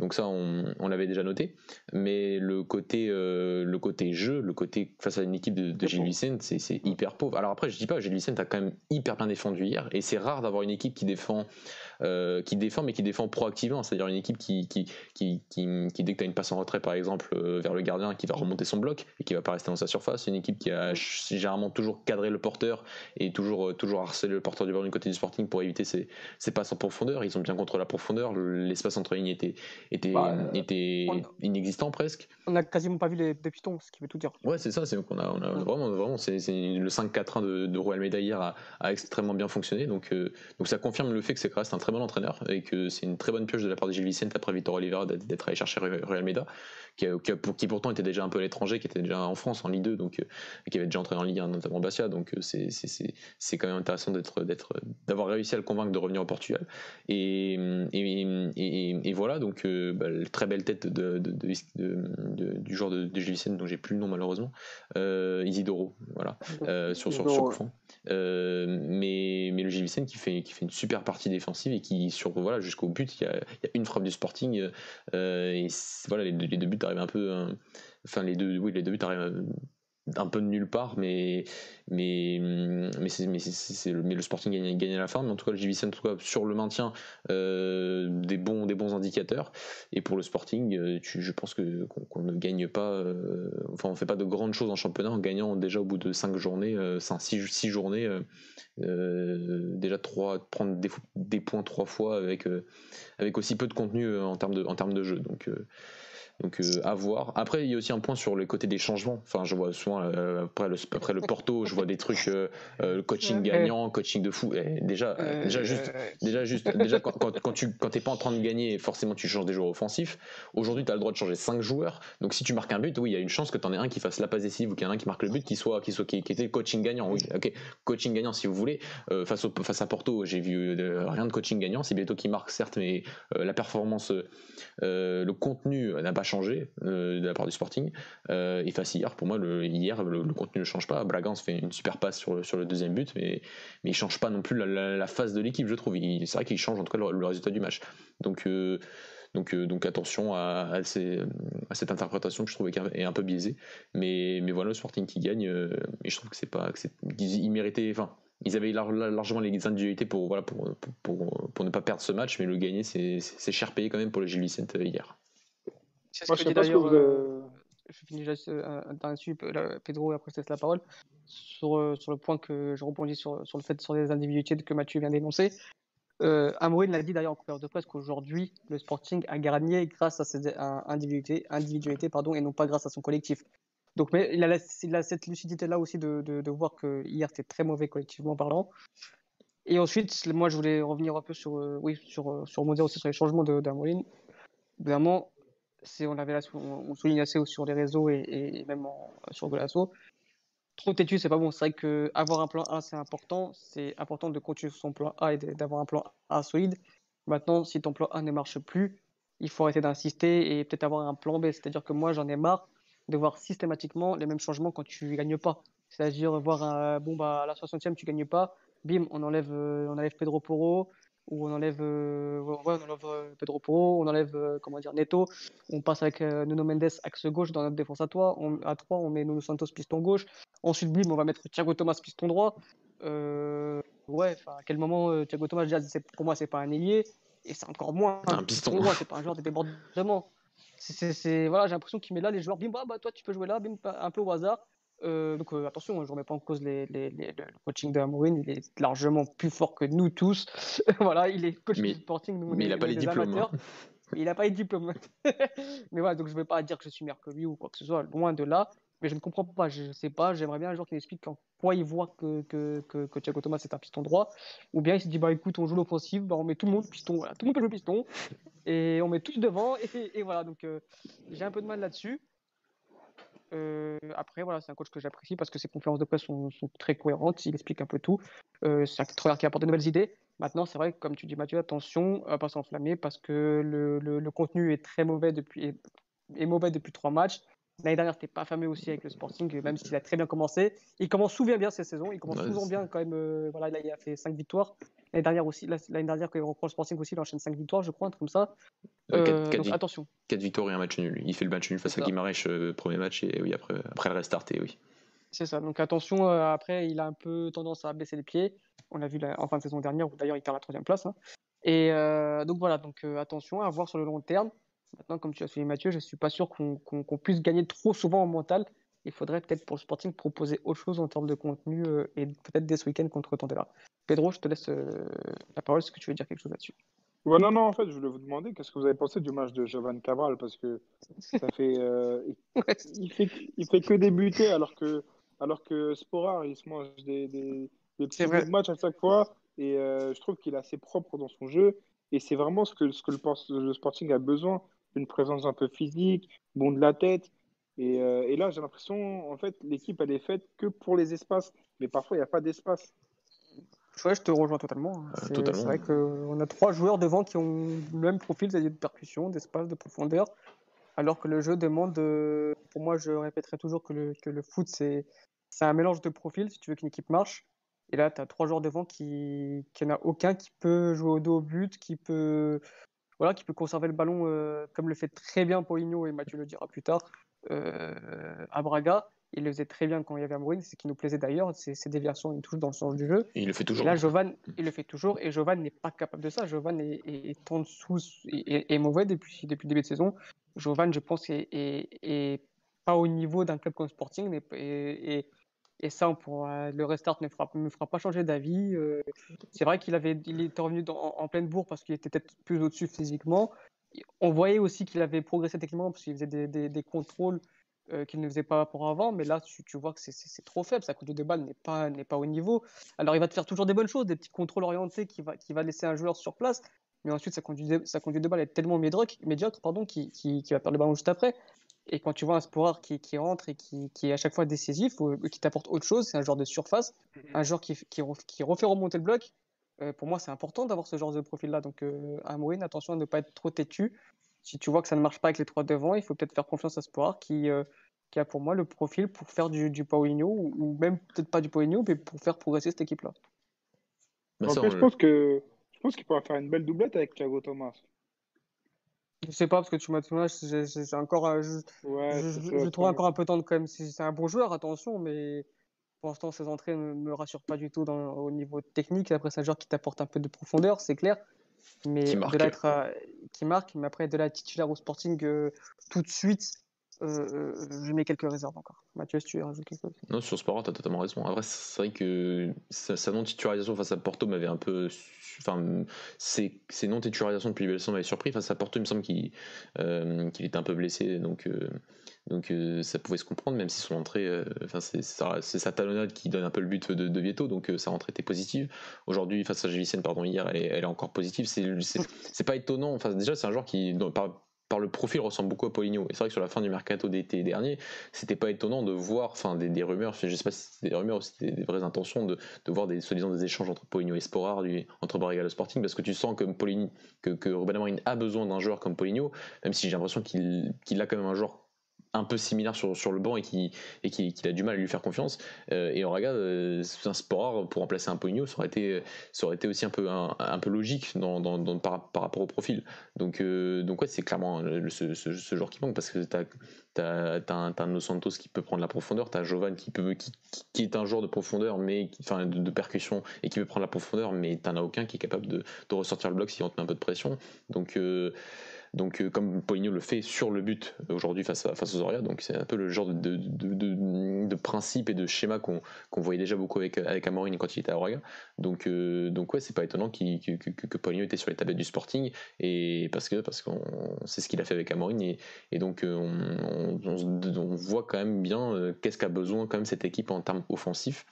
Speaker 3: Donc ça on, l'avait déjà noté. Mais le côté, euh, le côté jeu, le côté face à une équipe de, de Gilles Vicente, c'est hyper pauvre. Alors après je dis pas, Gilles Vicente a quand même hyper bien défendu hier, et c'est rare d'avoir une équipe qui défend euh, qui défend, mais qui défend proactivement. C'est-à-dire une équipe qui, qui, qui, qui, dès que tu as une passe en retrait, par exemple, euh, vers le gardien, qui va remonter son bloc et qui va pas rester dans sa surface. Une équipe qui a généralement toujours cadré le porteur et toujours, toujours harcelé le porteur du ballon du côté du Sporting pour éviter ses, ses passes en profondeur. Ils ont bien contre la profondeur. L'espace entre lignes était, était, bah, était inexistant presque.
Speaker 1: On n'a quasiment pas vu les deux pitons, ce qui veut tout dire.
Speaker 3: Ouais, c'est ça. C'est qu'on a, on a vraiment, vraiment c'est le 5-4-1 de, de Royal Medaille hier a, a, extrêmement bien fonctionné. Donc, donc ça confirme le fait que c'est reste un très bon entraîneur et que c'est une très bonne pioche de la part de Gilles Vicente après Victor Oliveira d'être allé chercher Real Meda, qui, qui, pourtant était déjà un peu à l'étranger, qui était déjà en France en Ligue 2, donc, euh, qui avait déjà entraîné en Ligue 1, notamment Bastia. Donc euh, c'est quand même intéressant d'avoir réussi à le convaincre de revenir au Portugal. Et, et, voilà, donc euh, bah, très belle tête de, du joueur de, Vicente, dont j'ai plus le nom malheureusement, Isidoro, voilà, sur, sur, sur, fond. mais, mais le Gilles Vicente qui fait, qui fait une super partie défensive et qui sur voilà jusqu'au but il y, a, une frappe du Sporting euh, et voilà les, deux buts arrivent un peu hein, enfin les deux oui les deux buts arrivent un peu de nulle part, mais, mais, mais, c'est, mais, le, Sporting gagne, gagne, à la fin. Mais en tout cas, le JVC, en tout cas, sur le maintien, euh, des, bons, des bons indicateurs. Et pour le Sporting, euh, je pense que, qu'on, ne gagne pas, euh, enfin, on fait pas de grandes choses en championnat en gagnant déjà au bout de 5 journées, 6, 6 journées, déjà 3, prendre des, points trois fois avec, avec aussi peu de contenu en termes de, en termes de jeu. Donc, donc euh, à voir. Après, il y a aussi un point sur le côté des changements. Enfin, je vois souvent euh, après, le, après le Porto, je vois des trucs euh, coaching gagnant, coaching de fou. déjà, déjà juste, déjà juste, déjà quand, quand, tu quand t'es pas en train de gagner, forcément tu changes des joueurs offensifs. Aujourd'hui, tu as le droit de changer 5 joueurs. Donc si tu marques un but, oui, il y a une chance que tu en aies un qui fasse la passe décisive ou qu'il y en ait un qui marque le but, qui soit qui soit qui, était coaching gagnant. Oui, ok, coaching gagnant si vous voulez. face au, face à Porto, j'ai vu rien de coaching gagnant. C'est bientôt qui marque certes, mais la performance, le contenu n'a pas changer de la part du Sporting. et face hier, pour moi, le, hier, le, contenu ne change pas. Bragan se fait une super passe sur, sur le deuxième but, mais, mais il change pas non plus la, phase de l'équipe, je trouve. C'est vrai qu'il change en tout cas le, résultat du match. Donc, donc, donc attention à, cette interprétation que je trouve est un peu biaisée. Mais, mais voilà, le Sporting qui gagne, et je trouve que c'est pas. Que il méritait. Enfin, ils avaient largement les individualités pour, voilà, pour, pour, ne pas perdre ce match, mais le gagner, c'est cher payé quand même pour le Gilles Vicente euh, hier.
Speaker 1: C'est ce que dit d'ailleurs. Euh, je finis juste euh, dernier Pedro, et après je laisse la parole. Sur, sur le point que je rebondis sur, sur le fait sur les individualités que Mathieu vient d'énoncer. Euh, Amouine l'a dit d'ailleurs en conférence de presse qu'aujourd'hui, le Sporting a gagné grâce à ses individualités, pardon, et non pas grâce à son collectif. Donc, mais il a, cette lucidité-là aussi de, de, voir que hier, c'était très mauvais collectivement parlant. Et ensuite, moi, je voulais revenir un peu sur, euh, oui, sur, euh, sur aussi sur les changements d'Amoline. On, avait on, souligne assez sur les réseaux et, même sur Golasso. Trop têtu, c'est pas bon. C'est vrai qu'avoir un plan A, c'est important. C'est important de continuer son plan A et d'avoir un plan A solide. Maintenant, si ton plan A ne marche plus, il faut arrêter d'insister et peut-être avoir un plan B. C'est-à-dire que moi, j'en ai marre de voir systématiquement les mêmes changements quand tu gagnes pas. C'est-à-dire voir bon bah à la 60e tu gagnes pas, bim on enlève euh, on enlève Pedro Porro ou on enlève euh, on enlève euh, Pedro Porro, on enlève comment dire Neto, on passe avec Nuno Mendes axe gauche dans notre défense à toi, on, à 3 on met Nuno Santos piston gauche, ensuite bim on va mettre Thiago Thomas piston droit. ouais, à quel moment Thiago Thomas déjà pour moi c'est pas un ailier et c'est encore moins un piston droit, c'est pas un joueur de débordement c'est, voilà, j'ai l'impression qu'il met là les joueurs, bim, bah, bah, toi tu peux jouer là, bim, un peu au hasard. Euh, donc euh, attention, hein, je ne remets pas en cause les, les, le coaching d'Amouine, il est largement plus fort que nous tous. voilà, il est coach mais, sporting, nous,
Speaker 3: mais il n'a pas les diplômes. Hein.
Speaker 1: Il n'a pas les diplômes. mais voilà, donc je ne vais pas dire que je suis meilleur que lui ou quoi que ce soit, loin de là. Mais je ne comprends pas, je ne sais pas, j'aimerais bien un joueur qui m'explique en quoi il voit que, que, que, que, Thiago Thomas est un piston droit. Ou bien il se dit, bah écoute, on joue l'offensive, bah, on met tout le monde piston, voilà, tout le monde peut jouer piston, et on met tous devant, et, et voilà, donc euh, j'ai un peu de mal là-dessus. Euh, après, voilà, c'est un coach que j'apprécie parce que ses conférences de presse sont, très cohérentes, il explique un peu tout. Euh, c'est un entraîneur qui apporte de nouvelles idées. Maintenant, c'est vrai que, comme tu dis, Mathieu, attention à ne pas s'enflammer parce que le, contenu est très mauvais depuis, mauvais depuis trois matchs. L'année dernière, c'était pas fameux aussi avec le Sporting, même s'il a très bien commencé. Il commence souvent bien cette saison. Il commence souvent bien quand même. Euh, voilà, il a fait 5 victoires. L'année dernière aussi, l'année dernière quand il reprend le Sporting aussi, il enchaîne 5 victoires, je crois, un truc comme ça.
Speaker 3: Euh, donc, attention. 4 victoires et un match nul. Il fait le match nul face à Guimarães euh, premier match et oui après après le restart et oui.
Speaker 1: C'est ça. Donc attention. après, il a un peu tendance à baisser les pieds. On l'a vu en fin de saison dernière où d'ailleurs il perd la troisième place. Hein. Et donc voilà. Donc attention à voir sur le long terme. Maintenant, comme tu as souligné Mathieu, je ne suis pas sûr qu'on puisse gagner trop souvent en mental. Il faudrait peut-être pour le Sporting proposer autre chose en termes de contenu euh, et peut-être dès ce week-end contre Tandela. Pedro, je te laisse euh, la parole. Est-ce que tu veux dire quelque chose là-dessus?
Speaker 2: Ouais, Non, non, en fait, je voulais vous demander qu'est-ce que vous avez pensé du match de Jovan Cabral? Parce que ça fait, euh, il, fait, il fait que débuter alors que, alors que Sporar, il se mange des, des, des petits matchs à chaque fois. Et je trouve qu'il est assez propre dans son jeu. Et c'est vraiment ce que, ce que le, le Sporting a besoin une présence un peu physique, bon de la tête. Et, euh, et là, j'ai l'impression, en fait, l'équipe, elle est faite que pour les espaces. Mais parfois, il n'y a pas d'espace.
Speaker 1: Ouais, je te rejoins totalement. Hein. Euh, c'est vrai qu'on a trois joueurs devant qui ont le même profil, c'est-à-dire de percussion, d'espace, de profondeur. Alors que le jeu demande, pour moi, je répéterai toujours que le, que le foot, c'est un mélange de profils si tu veux qu'une équipe marche. Et là, tu as trois joueurs devant qui, qui en a aucun qui peut jouer au dos au but, qui peut voilà, qui peut conserver le ballon euh, comme le fait très bien Paulinho et Mathieu le dira plus tard euh, à Braga. Il le faisait très bien quand il y avait Amouine, c'est ce qui nous plaisait d'ailleurs, ses, déviations, il touche dans le sens du jeu.
Speaker 3: il le fait toujours.
Speaker 1: là, Jovan, il le fait toujours et Jovan n'est pas capable de ça. Jovan est, est, en dessous et est, mauvais depuis, depuis le début de saison. Jovan, je pense, est, pas au niveau d'un club comme Sporting et, et ça, pour, le restart ne me fera pas changer d'avis. Euh, c'est vrai qu'il avait, il était revenu en, pleine bourre parce qu'il était peut-être plus au-dessus physiquement. On voyait aussi qu'il avait progressé techniquement parce qu'il faisait des, contrôles euh, qu'il ne faisait pas pour avant. Mais là, tu, vois que c'est trop faible. Sa conduite de balle n'est pas, au niveau. Alors, il va te faire toujours des bonnes choses, des petits contrôles orientés qui va, laisser un joueur sur place. Mais ensuite, sa conduite de, de balle est tellement médiocre, médiocre pardon, qui, qui, qui va perdre le ballon juste après. Et quand tu vois un Sporar qui, qui rentre et qui, qui, est à chaque fois décisif ou, qui t'apporte autre chose, c'est un genre de surface, mhm. un joueur qui, qui, qui refait remonter le bloc. Euh, pour moi, c'est important d'avoir ce genre de profil-là. Donc, euh, à attention à ne pas être trop têtu. si tu vois que ça ne marche pas avec les trois devant, il faut peut-être faire confiance à Sporar qui, qui a pour moi le profil pour faire du, du Paulinho, ou, même peut-être pas du Paulinho, mais pour faire progresser cette équipe-là.
Speaker 2: Bah, je pense que je pense qu'il pourra faire une belle doublette avec Thiago Thomas.
Speaker 1: Je sais pas, parce que tu m'as j'ai encore. Je, je, trouve encore un peu tendre quand même. C'est un bon joueur, attention, mais pour l'instant, ses entrées ne me rassurent pas du tout dans, au niveau technique. Après, c'est un joueur qui t'apporte un peu de profondeur, c'est clair. Mais qui marque. De qui marque, mais après, de la titulaire au Sporting euh, tout de suite, euh, je mets quelques réserves encore. Mathieu, si tu veux rajouter quelque chose
Speaker 3: Non, sur Sport, tu as totalement raison. Après, c'est vrai que sa, non-titularisation face à Porto m'avait un peu. Enfin, ses, non-titularisations depuis Belson m'avaient surpris. Face à Porto, il me semble qu'il euh, était un peu blessé. Donc. Euh, donc ça pouvait se comprendre, même si son entrée, enfin c'est sa talonnade qui donne un peu le but de, de Vieto, donc sa rentrée était positive. Aujourd'hui, face à Gélicène, pardon, hier, elle est, encore positive. C'est pas étonnant. Enfin, déjà, c'est un joueur qui, par le profil ressemble beaucoup à Poligno. Et c'est vrai que sur la fin du mercato d'été dernier, c'était pas étonnant de voir, enfin des, rumeurs, je sais pas si c'était des rumeurs ou si c'était des, vraies intentions, de, voir des, soi-disant des échanges entre Poligno et Sporar, entre Barriga et Sporting, parce que tu sens que, Poligny, que, que Ruben a besoin d'un joueur comme Poligno, même si j'ai l'impression qu'il a quand même un joueur un peu similaire sur, sur le banc et qui, et qui, a du mal à lui faire confiance. Euh, et regarde euh, un sport pour remplacer un Pogno, ça aurait été, ça aurait été aussi un peu, un, peu logique dans, dans, par, par, rapport au profil. Donc, euh, donc ouais, c'est clairement ce, ce, genre qui manque parce que tu as, as, un, Santos qui peut prendre la profondeur, tu as Jovan qui, peut, qui, qui, est un joueur de profondeur, mais qui, enfin, de, percussion et qui peut prendre la profondeur, mais tu n'en as aucun qui est capable de, de ressortir le bloc si on te met un peu de pression. Donc donc, euh, comme Poligno le fait sur le but aujourd'hui face, face aux Oria, donc c'est un peu le genre de, de, principe et de schéma qu'on voyait déjà beaucoup avec, avec quand il était à Oria. Donc, euh, donc ouais, c'est pas étonnant que, que, Poligno était sur les tablettes du Sporting, et parce que parce qu'on c'est ce qu'il a fait avec Amorine, et, et donc euh, on, on, voit quand même bien qu'est-ce qu'a besoin quand même cette équipe en termes offensifs.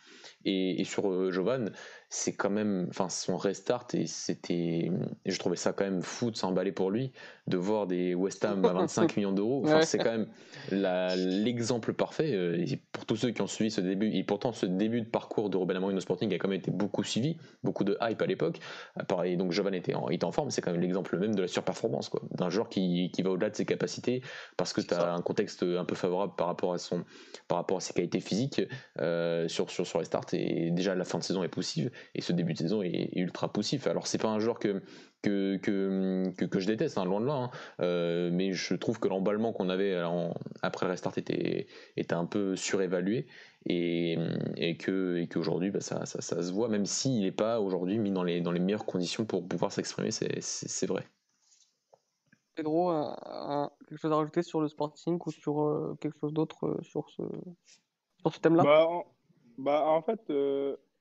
Speaker 3: Et, sur Jovan, c'est quand même, enfin son restart et c'était, je trouvais ça quand même fou de s'emballer pour lui, de voir des West Ham à 25 millions d'euros. Enfin, c'est quand même l'exemple parfait. Euh, et pour tous ceux qui ont suivi ce début, et pourtant ce début de parcours de Ruben Amorim au Sporting a quand même été beaucoup suivi, beaucoup de hype à l'époque. Pareil, donc Jovan était en, était en forme, c'est quand même l'exemple même de la surperformance, quoi, d'un joueur qui, qui va au-delà de ses capacités parce que tu as un contexte un peu favorable par rapport à son, par rapport à ses qualités physiques euh, sur, sur, sur les starts et déjà la fin de saison est poussive et ce début de saison est, ultra poussif. Alors c'est pas un joueur que que, que, que, je déteste, hein, loin de là, hein. euh, mais je trouve que l'emballement qu'on avait après le restart était, était un peu surévalué et, et que et qu'aujourd'hui bah, ça, ça, ça, se voit, même s'il n'est pas aujourd'hui mis dans les, dans les meilleures conditions pour pouvoir s'exprimer, c'est vrai.
Speaker 1: Pedro, quelque chose à rajouter sur le Sporting ou sur euh, quelque chose d'autre euh, sur ce, sur ce thème-là?
Speaker 2: Bah, bah, en fait,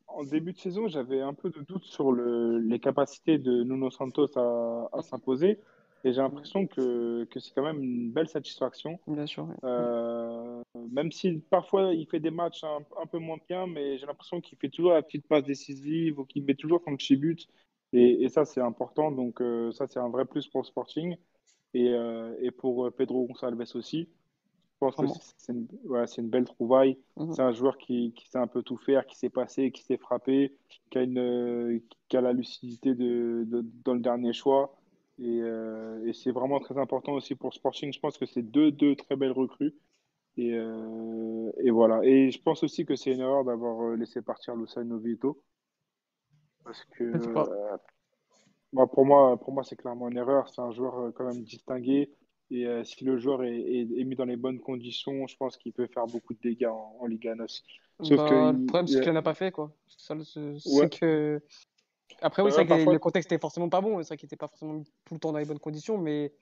Speaker 2: en début de saison, j'avais un peu de doute sur le, les capacités de Nuno Santos à, à s'imposer. Et j'ai l'impression que, que c'est quand même une belle satisfaction.
Speaker 1: Bien sûr.
Speaker 2: Euh, même si parfois il fait des matchs un, un peu moins bien, mais j'ai l'impression qu'il fait toujours la petite passe décisive ou qu'il met toujours son petit but. Et, et ça, c'est important. Donc, euh, ça, c'est un vrai plus pour le Sporting et, euh, et pour Pedro Gonçalves aussi. Je pense que c'est une, une, belle trouvaille. Mhm. C'est un joueur qui, qui, sait un peu tout faire, qui s'est passé, qui s'est frappé, qui a, une, qui a la lucidité de, de, dans le dernier choix. Et, euh, et c'est vraiment très important aussi pour Sporting. Je pense que c'est deux, deux très belles recrues. Et, euh, et, voilà. Et je pense aussi que c'est une erreur d'avoir euh, laissé partir Luciano Vito. Parce que bah, pour moi, pour moi c'est clairement une erreur. C'est un joueur quand même distingué. Et euh, si le joueur est, est, mis dans les bonnes conditions, je pense qu'il peut faire beaucoup de dégâts en, Liga NOS.
Speaker 1: Sauf bah, que le problème, c'est qu'il n'en a pas fait. Quoi. C'est que... Après, oui, c'est vrai que le contexte n'est forcément pas bon. C'est vrai qu'il n'était pas forcément tout le temps dans les bonnes conditions. Mais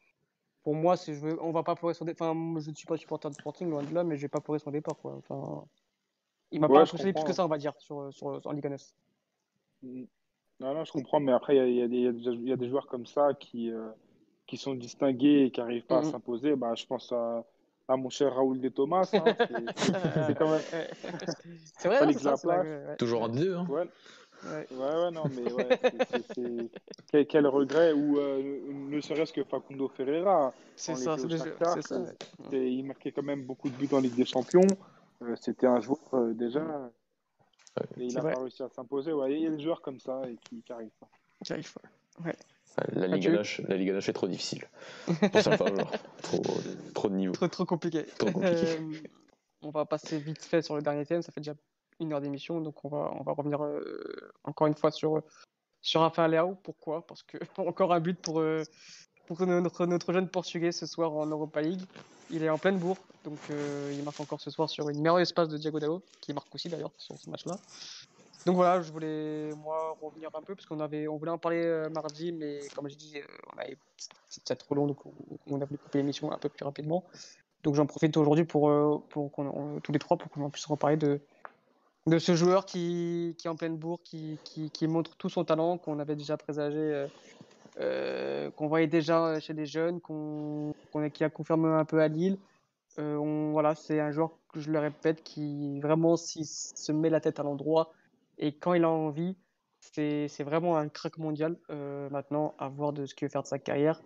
Speaker 1: pour moi, je veux... on va pas pleurer son départ. Enfin, je ne suis pas supporter de Sporting, loin de là, mais je vais pas pleurer son départ. Quoi. Enfin... Il m'a pas impressionné plus que ça, on va dire, sur, sur, en Liga NOS.
Speaker 2: Mm. Non, non, je comprends, mais après, il y, y, y, a des joueurs comme ça qui. Euh qui sont distingués et qui n'arrivent pas à mhm. s'imposer, bah, je pense à, à, mon cher Raoul de Thomas. Hein, c'est quand même.
Speaker 1: c'est vrai, c'est
Speaker 3: Toujours en deux. Hein.
Speaker 2: Ouais. Ouais. ouais, non, mais ouais, quel, quel, regret, ou euh, ne serait-ce que Facundo Ferreira.
Speaker 1: C'est ça, c'est ça.
Speaker 2: Il marquait quand même beaucoup de buts en Ligue des Champions. Euh, c'était un joueur euh, déjà. Et il n'a pas réussi à s'imposer. Ouais, il y a des joueurs comme ça et qui n'arrivent pas.
Speaker 1: Qui arrivent pas. Ouais.
Speaker 3: La Ligue H, la Ligue est trop difficile. Pour certains Trop, trop de niveau.
Speaker 1: Trop, trop compliqué.
Speaker 3: Trop compliqué.
Speaker 1: Euh, on va passer vite fait sur le dernier thème. Ça fait déjà une heure d'émission, donc on va, on va revenir euh, encore une fois sur, sur Rafael Leao. Pourquoi? Parce que encore un but pour, euh, pour notre, notre jeune Portugais ce soir en Europa League. Il est en pleine bourre, donc il marque encore ce soir sur une merveilleuse passe de Diago Dallo, qui marque aussi d'ailleurs sur ce match-là. Donc voilà, je voulais moi revenir un peu parce qu'on avait, on voulait en parler euh, mardi, mais comme je dis, euh, c'était trop long, donc on a voulu couper l'émission un peu plus rapidement. Donc j'en profite aujourd'hui pour, euh, pour qu'on, tous les trois pour qu'on puisse reparler de, de ce joueur qui, qui est en pleine bourre, qui, qui, montre tout son talent, qu'on avait déjà présagé, qu'on voyait déjà chez des jeunes, qu'on, qui a confirmé un peu à Lille. voilà, c'est un joueur je le répète qui vraiment s'il se met la tête à l'endroit et quand il a envie, c'est vraiment un crack mondial. Euh, maintenant, à voir de ce qu'il veut faire de sa carrière.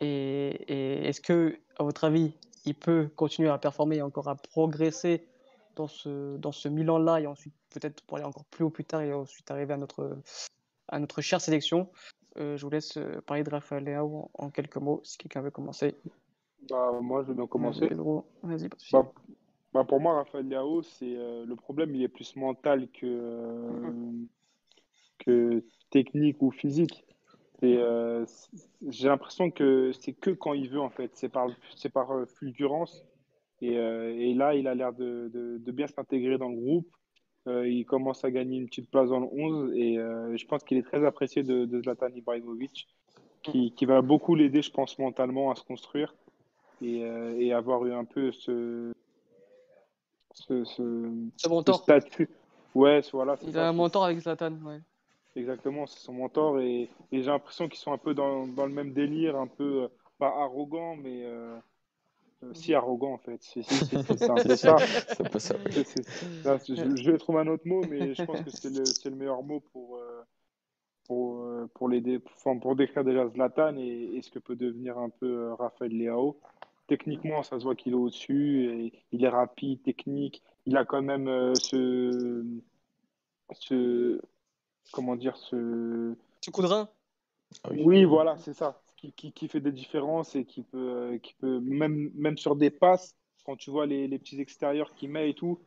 Speaker 1: Et, est-ce que, à votre avis, il peut continuer à performer et encore à progresser dans ce, dans ce Milan-là et ensuite peut-être pour aller encore plus haut plus tard et ensuite arriver à notre, à notre chère sélection? Euh, Je vous laisse euh, parler de Rafael Leao en, quelques mots, si quelqu'un veut commencer.
Speaker 2: Bah, moi, je vais bien commencer.
Speaker 1: Vas-y,
Speaker 2: bah, bah, pour moi, Raphaël c'est euh, le problème, il est plus mental que, euh, que technique ou physique. Euh, j'ai l'impression que c'est que quand il veut, en fait. C'est par, c'est par fulgurance. Et, et, là, il a l'air de, de, bien s'intégrer dans le groupe. il commence à gagner une petite place dans le 11. Et je pense qu'il est très apprécié de, de Zlatan Ibrahimovic, qui, qui va beaucoup l'aider, je pense, mentalement à se construire et, et avoir eu un peu ce ce,
Speaker 1: ce, mentor.
Speaker 2: statut. Ouais, voilà.
Speaker 1: Il a un mentor avec Zlatan, ouais.
Speaker 2: Exactement, c'est son mentor et, j'ai l'impression qu'ils sont un peu dans, dans, le même délire, un peu euh, pas arrogant, mais euh, euh, si arrogant en fait. c'est un peu ça. je, je, vais trouver un autre mot, mais je pense que c'est le, le, meilleur mot pour, pour, pour, les, pour décrire déjà Zlatan et, et, ce que peut devenir un peu Raphaël Leao techniquement, ça se voit qu'il est au-dessus. Il est rapide, technique. Il a quand même euh, ce, ce. Comment dire Ce.
Speaker 1: Ce coup de rein
Speaker 2: ah oui. voilà, c'est ça. Qui, qui, qui, fait des différences et qui peut, euh, qui peut même, même sur des passes, quand tu vois les, les petits extérieurs qu'il met et tout,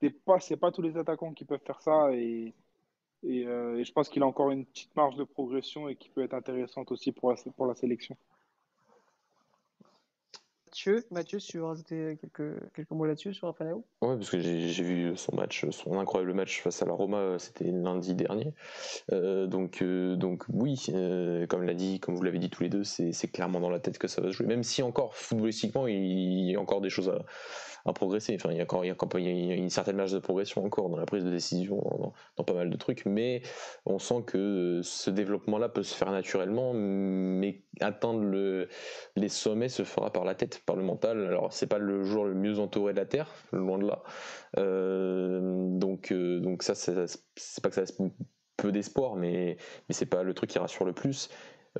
Speaker 2: c'est pas, pas tous les attaquants qui peuvent faire ça. Et, et, euh, et je pense qu'il a encore une petite marge de progression et qui peut être intéressante aussi pour pour la sélection.
Speaker 1: Mathieu, Mathieu, tu veux rajouter quelques, quelques mots là-dessus sur Rafael?
Speaker 3: Ouais, parce que j'ai vu son match, son incroyable match face à la Roma, euh, c'était lundi dernier. Euh, donc, euh, donc oui, comme l'a dit, comme vous l'avez dit tous les deux, c'est clairement dans la tête que ça va se jouer. Même si encore footballistiquement, il y a encore des choses à, à progresser. Enfin, il y a a une certaine marge de progression encore dans la prise de décision, dans, pas mal de trucs, mais on sent que ce développement-là peut se faire naturellement, mais atteindre le, les sommets se fera par la tête, par le mental. Alors, c'est pas le jour le mieux entouré de la terre, loin de là. Euh, donc, euh, donc ça, c'est pas que ça laisse peu d'espoir, mais, mais c'est pas le truc qui rassure le plus.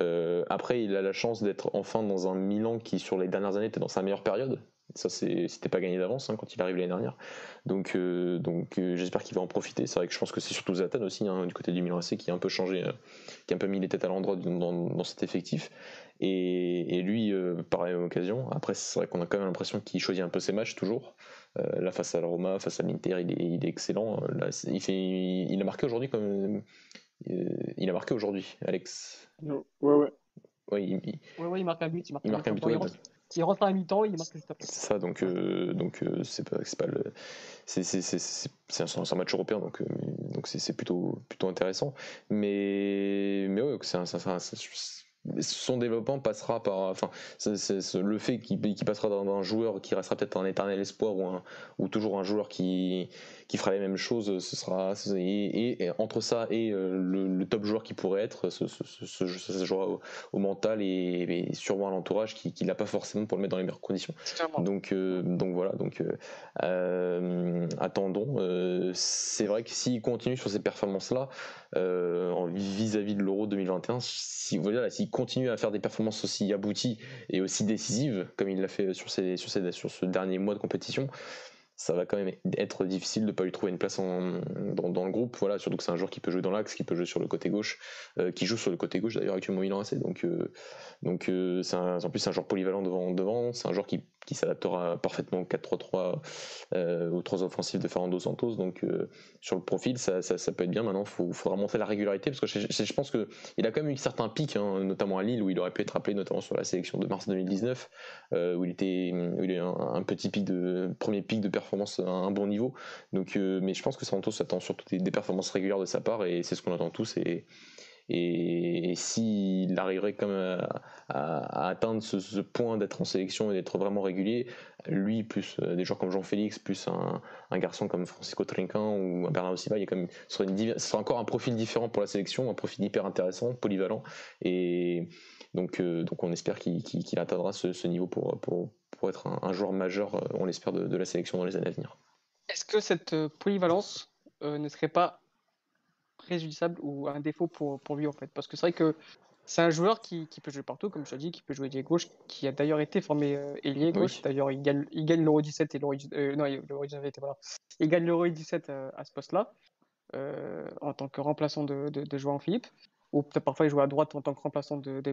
Speaker 3: Euh, après, il a la chance d'être enfin dans un Milan qui, sur les dernières années, était dans sa meilleure période. Ça, c'était pas gagné d'avance hein, quand il arrive l'année dernière. Donc, euh, donc euh, j'espère qu'il va en profiter. C'est vrai que je pense que c'est surtout Zatan aussi, hein, du côté du Milan AC, qui a un peu changé, euh, qui a un peu mis les têtes à l'endroit dans, cet effectif. Et, lui, par la même occasion. Après, c'est vrai qu'on a quand même l'impression qu'il choisit un peu ses matchs toujours. là, face à la Roma, face à l'Inter, il est, il est, excellent. Là, il, fait, il a marqué aujourd'hui comme. il a marqué aujourd'hui, Alex.
Speaker 2: Ouais, ouais.
Speaker 1: Ouais, il, ouais, ouais, il marque un but. Il marque,
Speaker 3: il marque un but.
Speaker 1: S'il rentre à mi-temps, il marque juste après.
Speaker 3: C'est ça, donc euh, donc euh, c'est pas c'est pas le c'est c'est c'est un, un, match européen donc euh, donc c'est plutôt plutôt intéressant. Mais mais ouais, c'est un, un, son développement passera par enfin le fait qu'il passera d'un joueur qui restera peut-être un éternel espoir ou, un, ou toujours un joueur qui qui fera les mêmes choses ce sera et, entre ça et euh, le, top joueur qui pourrait être ce, ce, ce, joueur au, mental et, sûrement à l'entourage qui, qui l'a pas forcément pour le mettre dans les meilleures conditions. Donc euh, donc voilà donc euh, attendons. C'est vrai que s'il continue sur ces performances là vis-à-vis de l'Euro 2021 si s'il continue à faire des performances aussi abouties et aussi décisives, comme il l'a fait sur, ce dernier mois de compétition, ça va quand même être difficile de ne pas lui trouver une place dans, le groupe. Voilà, surtout que c'est un joueur qui peut jouer dans l'axe, qui peut jouer sur le côté gauche, euh, qui joue sur le côté gauche d'ailleurs actuellement il en assez. Donc, euh, donc euh, en plus c'est un joueur polyvalent devant, devant. c'est un joueur qui, qui s'adaptera parfaitement au 4-3-3 ou 3 offensifs de Fernando Santos. Donc sur le profil, ça, peut être bien. Maintenant, il faudra montrer la régularité parce que je, pense qu'il a quand même eu certains pics, hein, notamment à Lille où il aurait pu être appelé, notamment sur la sélection de mars 2019, où il était, a eu un, petit pic de premier pic de performance à un bon niveau. Donc, euh, mais je pense que Santos attend surtout des, performances régulières de sa part et c'est ce qu'on attend tous. S'il arriverait quand même à, atteindre ce, point d'être en sélection et d'être vraiment régulier, lui plus euh, des joueurs comme Jean-Félix, plus un, garçon comme Francisco Trinquin ou un Bernardo Silva, il y a quand ce sera, encore un profil différent pour la sélection, un profil hyper intéressant, polyvalent. Et donc, euh, donc on espère qu'il atteindra ce, niveau pour, pour, pour être un, joueur majeur, euh, on l'espère, de, la sélection dans les années à venir.
Speaker 1: Est-ce que cette euh, polyvalence ne serait pas préjudiciable ou un défaut pour, pour lui en fait Parce que c'est vrai que c'est un joueur qui, qui, peut jouer partout, comme je l'ai dit, qui peut jouer ailier gauche, qui a d'ailleurs été formé ailier gauche. D'ailleurs, il gagne, il gagne l'Euro 17 et l'Euro non, l'Euro 19 voilà. Il gagne l'Euro 17 à ce poste-là, en tant que remplaçant de, de, de Joao Philippe ou peut-être parfois il jouait à droite en tant que remplaçant de, de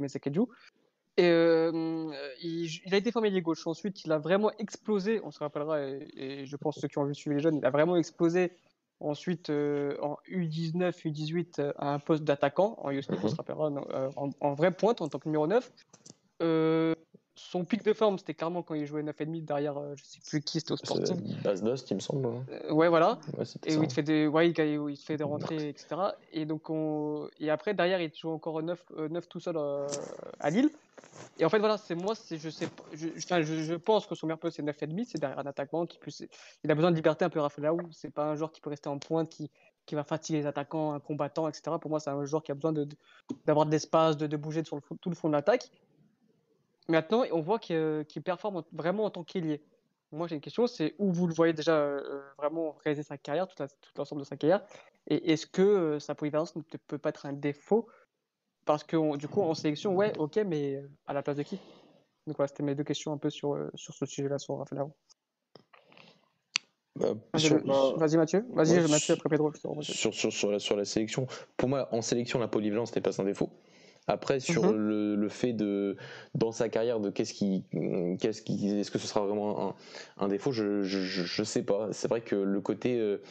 Speaker 1: Et euh, il, a été formé les gauche. Ensuite, il a vraiment explosé. On se rappellera, et, je pense ceux qui ont vu suivre les jeunes, il a vraiment explosé. Ensuite, euh, en U19, U18, à un poste d'attaquant. En U19, on se rappellera, en, en, vraie pointe, en tant que numéro 9 son pic de forme, c'était clairement quand il jouait 9,5 derrière, euh, je sais plus qui, c'était au Sporting.
Speaker 3: Base Dost, il me semble. Hein.
Speaker 1: Euh, ouais, voilà. et où il, te fait des, ouais, il, fait des rentrées, etc. Et, donc on... et après, derrière, il joue encore 9, 9 euh, tout seul à Lille. Et en fait, voilà, c'est moi, je sais je, je, je, pense que son meilleur poste, c'est 9,5, c'est derrière un attaquant qui plus. Il a besoin de liberté un peu Rafael C'est pas un joueur qui peut rester en pointe, qui, qui va fatiguer les attaquants, un combattant, etc. Pour moi, c'est un joueur qui a besoin d'avoir de, de, l'espace, de, de, bouger sur le, tout le fond de l'attaque. Maintenant, on voit qu'il performe vraiment en tant qu'ailier. Moi, j'ai une question, c'est où vous le voyez déjà euh, vraiment réaliser sa carrière, tout, l'ensemble de sa carrière, et est-ce que euh, sa polyvalence ne peut pas être un défaut? Parce que du coup, en sélection, ouais, ok, mais euh, à la place de qui? Donc voilà, c'était mes deux questions un peu sur, sur ce sujet-là, sur Raphaël bah, Vas-y Mathieu, vas-y Mathieu après Pedro.
Speaker 3: Sur, sur, sur, la, sur la sélection, pour moi, en sélection, la polyvalence n'est pas un défaut. Après, sur mhm. le, le, fait de, dans sa carrière, de qu'est-ce qui, qu'est-ce qui, est-ce que ce sera vraiment un, un défaut, je, je, je, sais pas. C'est vrai que le côté, euh,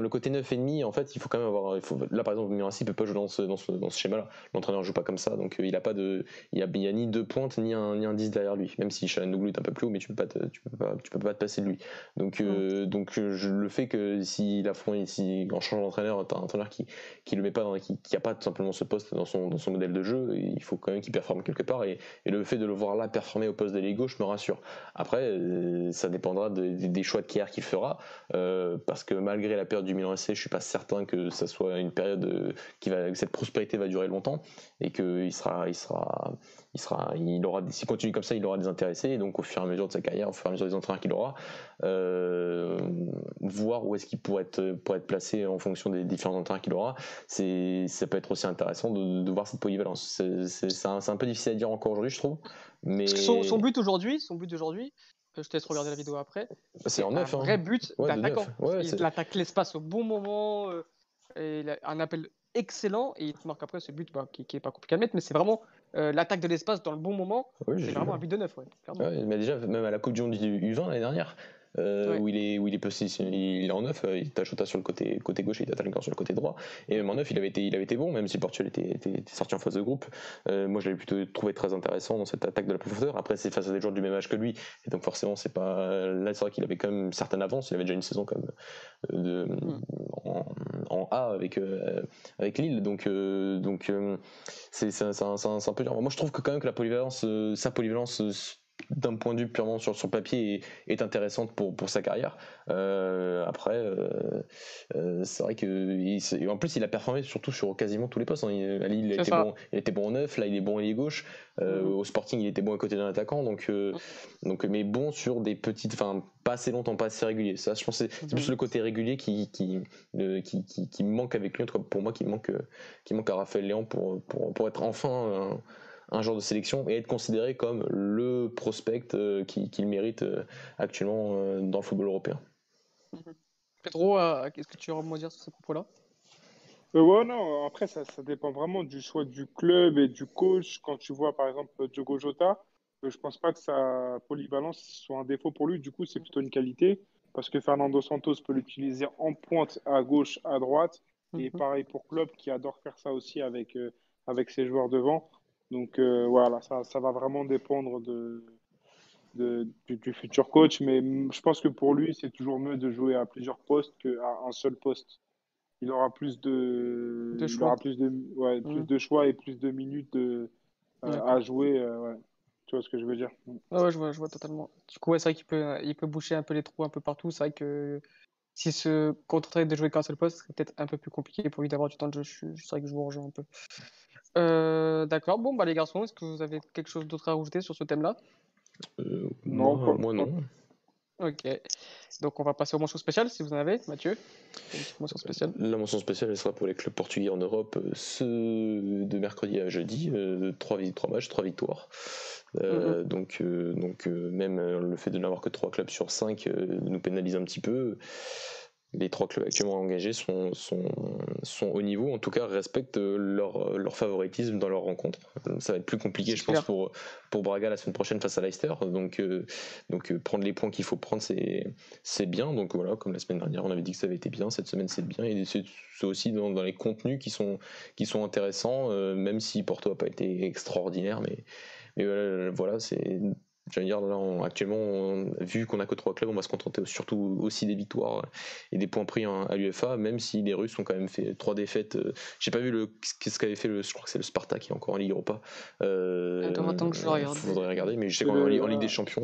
Speaker 3: le côté 9,5, en fait, il faut quand même avoir. Il faut, là, par exemple, Mirassi peut pas jouer dans ce, dans ce, dans ce schéma-là. L'entraîneur joue pas comme ça, donc euh, il a pas de. Il y a, il a, ni deux pointes, ni un, ni un 10 derrière lui. Même si Nouglou est un peu plus haut, mais tu peux pas te, tu peux pas, tu peux pas te passer de lui. Donc, euh, donc euh, je, le fait que s'il affronte, si, en changeant d'entraîneur, tu as un entraîneur qui, qui le met pas dans. qui, qui a pas tout simplement ce poste dans son, dans son modèle de jeu, il faut quand même qu'il performe quelque part. Et, et, le fait de le voir là performer au poste d'ailier gauche me rassure. Après, ça dépendra des choix de Kier qu'il fera, parce que malgré la perte du Milan AC, je suis pas certain que ça soit une période euh, qui va, que cette prospérité va durer longtemps et qu'il sera, il sera, il sera, il aura, s'il continue comme ça, il aura des intéressés et donc au fur et à mesure de sa carrière, au fur et à mesure des entraîneurs qu'il aura, euh, voir où est-ce qu'il pourrait être, pourrait être placé en fonction des différents entraîneurs qu'il aura, c'est, ça peut être aussi intéressant de, voir cette polyvalence. C'est, un, un, peu difficile à dire encore aujourd'hui, je trouve. Mais
Speaker 1: son, but aujourd'hui, son but d'aujourd'hui, je te laisse regarder la vidéo après.
Speaker 3: C'est en neuf.
Speaker 1: Un vrai but d'attaquant. il attaque l'espace au bon moment. Euh, et il a un appel excellent et il te marque après ce but bah, qui, n'est pas compliqué à mettre, mais c'est vraiment euh, l'attaque de l'espace dans le bon moment. c'est vraiment un but de neuf.
Speaker 3: Ouais, mais déjà, même à la Coupe du Monde du U20 l'année dernière, euh, où il est où il est positionné, il est en neuf, euh, il t'acheta sur le côté côté gauche, il t'attaque encore sur le côté droit. Et même en neuf, il avait été il avait été bon, même si Portugal était, était, sorti en phase de groupe. Euh, moi, je l'avais plutôt trouvé très intéressant dans cette attaque de la profondeur. Après, c'est face à des joueurs du même âge que lui, et donc forcément, c'est pas là, c'est vrai qu'il avait quand même une certaine avance. Il avait déjà une saison comme de hmm. en, en, A avec avec Lille, donc donc c'est c'est un, un, peu dur. Moi, je trouve que quand même que la polyvalence, sa polyvalence d'un point de vue purement sur son papier est, intéressante pour, pour sa carrière. Euh, après, euh, euh, c'est vrai que en plus il a performé surtout sur quasiment tous les postes. Hein. Il, il, était bon, il était bon en neuf, là il est bon ailier gauche. Mm-hmm. Au Sporting il était bon à côté d'un attaquant, donc mm. donc mais bon sur des petites, enfin pas assez longtemps, pas assez régulier. Ça, je pense c'est plus mm-hmm. le côté régulier qui qui, qui, qui, qui manque avec lui. Pour moi, qui manque qui manque à Raphaël Léon pour, pour, pour être enfin un genre de sélection et être considéré comme le prospect euh, qu'il mérite euh, actuellement euh, dans le football européen.
Speaker 1: Pedro, euh, qu'est-ce que tu as à dire sur ce propos-là?
Speaker 2: Euh, ouais, non, après, ça, ça dépend vraiment du choix du club et du coach. Quand tu vois, par exemple, Diogo Jota, euh, je pense pas que sa polyvalence soit un défaut pour lui. Du coup, c'est plutôt une qualité parce que Fernando Santos peut l'utiliser en pointe à gauche, à droite. Et
Speaker 1: Mhm.
Speaker 2: pareil pour Klopp qui adore faire ça aussi avec, euh, avec ses joueurs devant. Donc euh, voilà, ça, ça va vraiment dépendre de, de- du, du futur coach. Mais je pense que pour lui, c'est toujours mieux de jouer à plusieurs postes qu'à un seul poste. Il aura plus de,
Speaker 1: De
Speaker 2: il
Speaker 1: choix.
Speaker 2: aura plus de, ouais, plus
Speaker 1: Mhm.
Speaker 2: de choix et plus de minutes de, euh, à jouer. euh, ouais. Tu vois ce que je veux dire?
Speaker 1: Ouais, ouais, je vois, je vois totalement. Du coup, ouais, c'est vrai qu'il peut, il peut boucher un peu les trous un peu partout. C'est vrai que s'il se contentait de jouer qu'un seul poste, ce serait peut-être un peu plus compliqué pour lui d'avoir du temps de jeu. C'est vrai que je vous rejoins un peu. Euh, d'accord. Bon, bah les garçons, est-ce que vous avez quelque chose d'autre à rajouter sur ce thème-là?
Speaker 3: Euh,
Speaker 2: Non,
Speaker 3: moi, moi, non.
Speaker 1: Ok. Donc on va passer aux mentions spéciales si vous en avez, Mathieu. Mention spéciale.
Speaker 3: La mention spéciale, elle sera pour les clubs portugais en Europe, euh, ce de mercredi à jeudi, euh, trois, matchs, trois victoires. Euh, Donc, euh, donc euh, même le fait de n'avoir que trois clubs sur cinq euh, nous pénalise un petit peu. Les trois clubs actuellement engagés sont, sont, sont au niveau, en tout cas respectent leur, leur favoritisme dans leurs rencontres. Euh, Ça va être plus compliqué, je pense, pour, pour Braga la semaine prochaine face à Leicester. Donc, euh, donc euh, prendre les points qu'il faut prendre, c'est bien. Donc voilà, comme la semaine dernière, on avait dit que ça avait été bien, cette semaine c'est bien. Et c'est c'est aussi dans, dans les contenus qui sont, qui sont intéressants, euh, même si Porto n'a pas été extraordinaire. Mais, mais voilà, voilà, c'est. J'allais dire, là, on- actuellement, on- vu qu'on a que trois clubs, on va se contenter surtout aussi des victoires et des points pris en- à l'UFA, même si les Russes ont quand même fait trois défaites. euh, J'ai pas vu le qu'est-ce qu'avait fait le, je crois que c'est le Sparta qui est encore en Ligue Europa. Euh,
Speaker 1: Attends, attends que je regarde.
Speaker 3: Faudrait regarder, mais je sais qu'en en Ligue des Champions.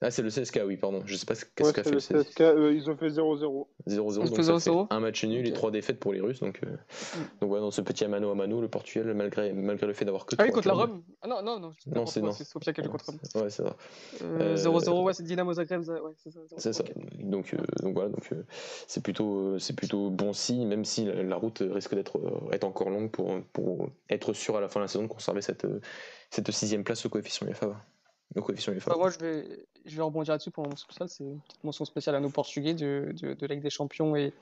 Speaker 3: Ah, c'est le CSK, oui, pardon. Je sais pas ce
Speaker 2: Ouais,
Speaker 3: qu'a
Speaker 2: c'est
Speaker 3: fait
Speaker 2: le
Speaker 3: le CSK.
Speaker 2: Euh, ils ont fait 0-0.
Speaker 3: 0-0,
Speaker 1: On se
Speaker 3: donc
Speaker 1: fait
Speaker 3: ça
Speaker 1: 0-0?
Speaker 3: fait un match nul et
Speaker 1: Ok.
Speaker 3: trois défaites pour les Russes. Donc, euh, donc voilà, dans ce petit mano à mano, le Portugal, malgré, malgré le fait d'avoir que
Speaker 1: Ah oui, contre la Rome. Ah non, non, non.
Speaker 3: Non, c'est non.
Speaker 1: C'est Sofia qui a contre Rome.
Speaker 3: Ouais, c'est ça.
Speaker 1: Euh,
Speaker 3: Euh,
Speaker 1: 0-0, ouais, c'est Dynamo Zagreb. ça- Ouais, c'est ça. 0-0,
Speaker 3: C'est ça. Donc, euh, donc voilà, donc euh, c'est plutôt, euh, c'est plutôt bon signe, même si la, la route risque d'être euh, être encore longue pour, pour être sûr à la fin de la saison de conserver cette, euh, cette sixième place au coefficient UFA. Au coefficient UFA.
Speaker 1: Bah, moi, je vais, je vais rebondir là-dessus pour mon mention spéciale. C'est une petite mention spéciale à nos Portugais de, de, de la Ligue des Champions et,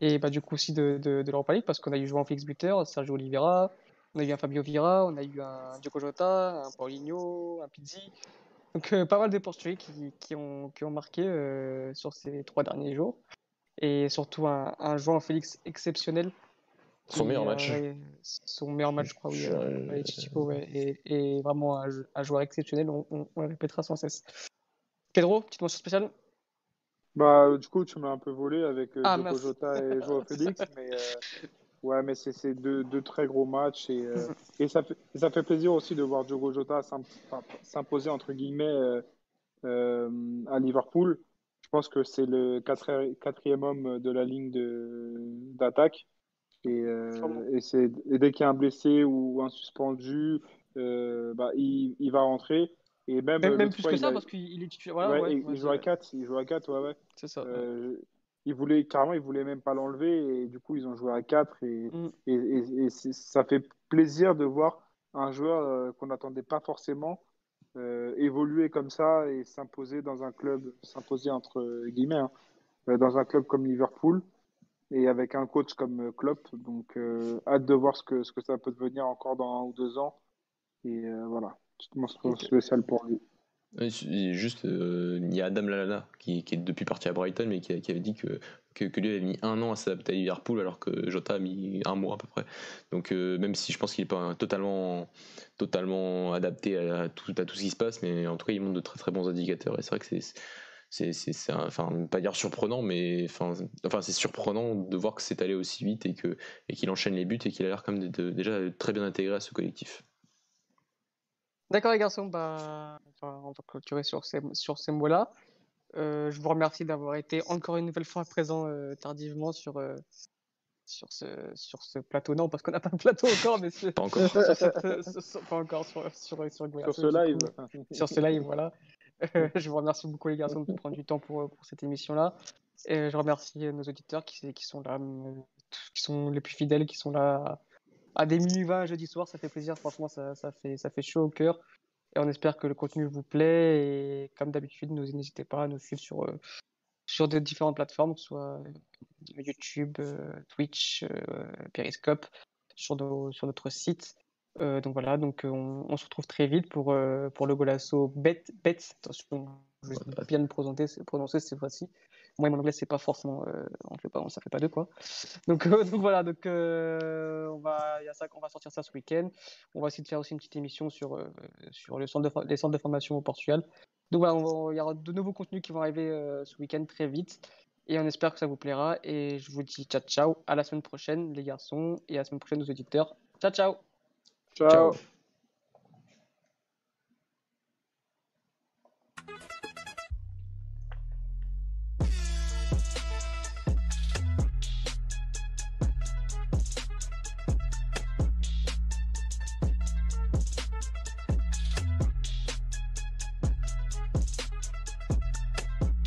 Speaker 1: et bah, du coup aussi de, de, de l'Europa League parce qu'on a eu João Félix buteur, Sergio Oliveira, on a eu un Fabio Vieira, on a eu un Diogo Jota, un Paulinho, un Pizzi. Donc euh, pas mal de Portugais qui, qui, ont, qui ont marqué euh, sur ces trois derniers jours. Et surtout un, un João Félix exceptionnel.
Speaker 3: Son meilleur
Speaker 1: a-
Speaker 3: match.
Speaker 1: son meilleur match, je crois, oui.
Speaker 3: Je-
Speaker 1: euh, avec Chichico, ouais, et, et vraiment un, un joueur exceptionnel, on, on- on le répétera sans cesse. Pedro, petite mention spéciale
Speaker 2: Bah, du coup, tu m'as un peu volé avec euh,
Speaker 1: Ah.
Speaker 2: Jota et Joao Félix, mais euh, ouais, mais c'est deux, deux très gros matchs et, euh, et ça fait, ça fait plaisir aussi de voir Diogo Jota s'imposer entre guillemets euh, à Liverpool. Je pense que c'est le quatri- quatrième homme de la ligne d'attaque et,
Speaker 1: Sûrement.
Speaker 2: et, dès qu'il y a un blessé ou un suspendu, bah, il, il va rentrer. Et même,
Speaker 1: Même,
Speaker 2: euh,
Speaker 1: même plus
Speaker 2: fois,
Speaker 1: que ça,
Speaker 2: a-
Speaker 1: parce qu'il il est titulaire. Voilà,
Speaker 2: ouais,
Speaker 1: ouais,
Speaker 2: et
Speaker 1: ouais,
Speaker 2: il joue à
Speaker 1: vrai.
Speaker 2: 4, il joue à 4, ouais, ouais.
Speaker 1: C'est ça.
Speaker 2: Euh, il voulait carrément, il voulait même pas l'enlever et du coup ils ont joué à 4 et,
Speaker 1: Mm.
Speaker 2: et, et- et c'est- ça fait plaisir de voir un joueur euh, qu'on n'attendait pas forcément euh, évoluer comme ça et s'imposer dans un club, s'imposer entre guillemets, hein, dans un club comme Liverpool et avec un coach comme Klopp. Donc hâte de voir ce que, ce que ça peut devenir encore dans un ou deux ans. Et voilà, petite mention
Speaker 1: Ok.
Speaker 2: spéciale pour lui.
Speaker 3: C'est Juste, euh, il y a Adam Lallana qui, qui est depuis parti à Brighton, mais qui, avait dit que, que, que lui avait mis un an à s'adapter à Liverpool, alors que Jota a mis un mois à peu près. Donc, euh, même si je pense qu'il n'est pas totalement, totalement adapté à tout, à tout ce qui se passe, mais en tout cas, il montre de très très bons indicateurs. Et c'est vrai que c'est. C'est, enfin, pas dire surprenant, mais enfin, enfin, c'est surprenant de voir que c'est allé aussi vite et que et qu'il enchaîne les buts et qu'il a l'air comme de, de- déjà très bien intégré à ce collectif.
Speaker 1: D'accord, les garçons, bah, enfin, on va clôturer sur ces, sur ces mots-là. Euh, je vous remercie d'avoir été encore une nouvelle fois présent euh, tardivement sur, euh, sur, ce, sur ce plateau. Non, parce qu'on n'a pas de plateau encore, mais sur,
Speaker 3: Pas encore.
Speaker 1: sur cette- sur- sur- pas encore sur, sur, sur,
Speaker 2: ce live.
Speaker 1: coup. sur ce live, voilà. Euh, je vous remercie beaucoup les garçons de prendre du temps pour, pour cette émission-là. Et je remercie nos auditeurs qui, qui sont là, qui sont les plus fidèles, qui sont là à des minuit 20 jeudi soir. Ça fait plaisir, franchement, ça, ça fait, ça fait chaud au cœur. Et on espère que le contenu vous plaît. Et comme d'habitude, n'hésitez pas à nous suivre sur, euh, sur de différentes plateformes, soit YouTube, Twitch, Periscope, sur, sur notre site. donc voilà, donc on, se retrouve très vite pour, pour le golasso Bet, Bet, attention, je vais bien le prononcer, prononcer cette fois-ci. Moi, mon anglais, c'est pas forcément, on fait pas, ça fait pas deux quoi. Donc, donc voilà, donc on va, y a ça, on va sortir ça ce week-end. On va essayer de faire aussi une petite émission sur, sur le centre de, les centres de formation au Portugal. Donc voilà, il y aura de nouveaux contenus qui vont arriver ce week-end très vite. Et on espère que ça vous plaira. Et je vous dis ciao ciao. À la semaine prochaine, les garçons. Et à la semaine prochaine, aux auditeurs. Ciao ciao.
Speaker 2: Ciao. ciao.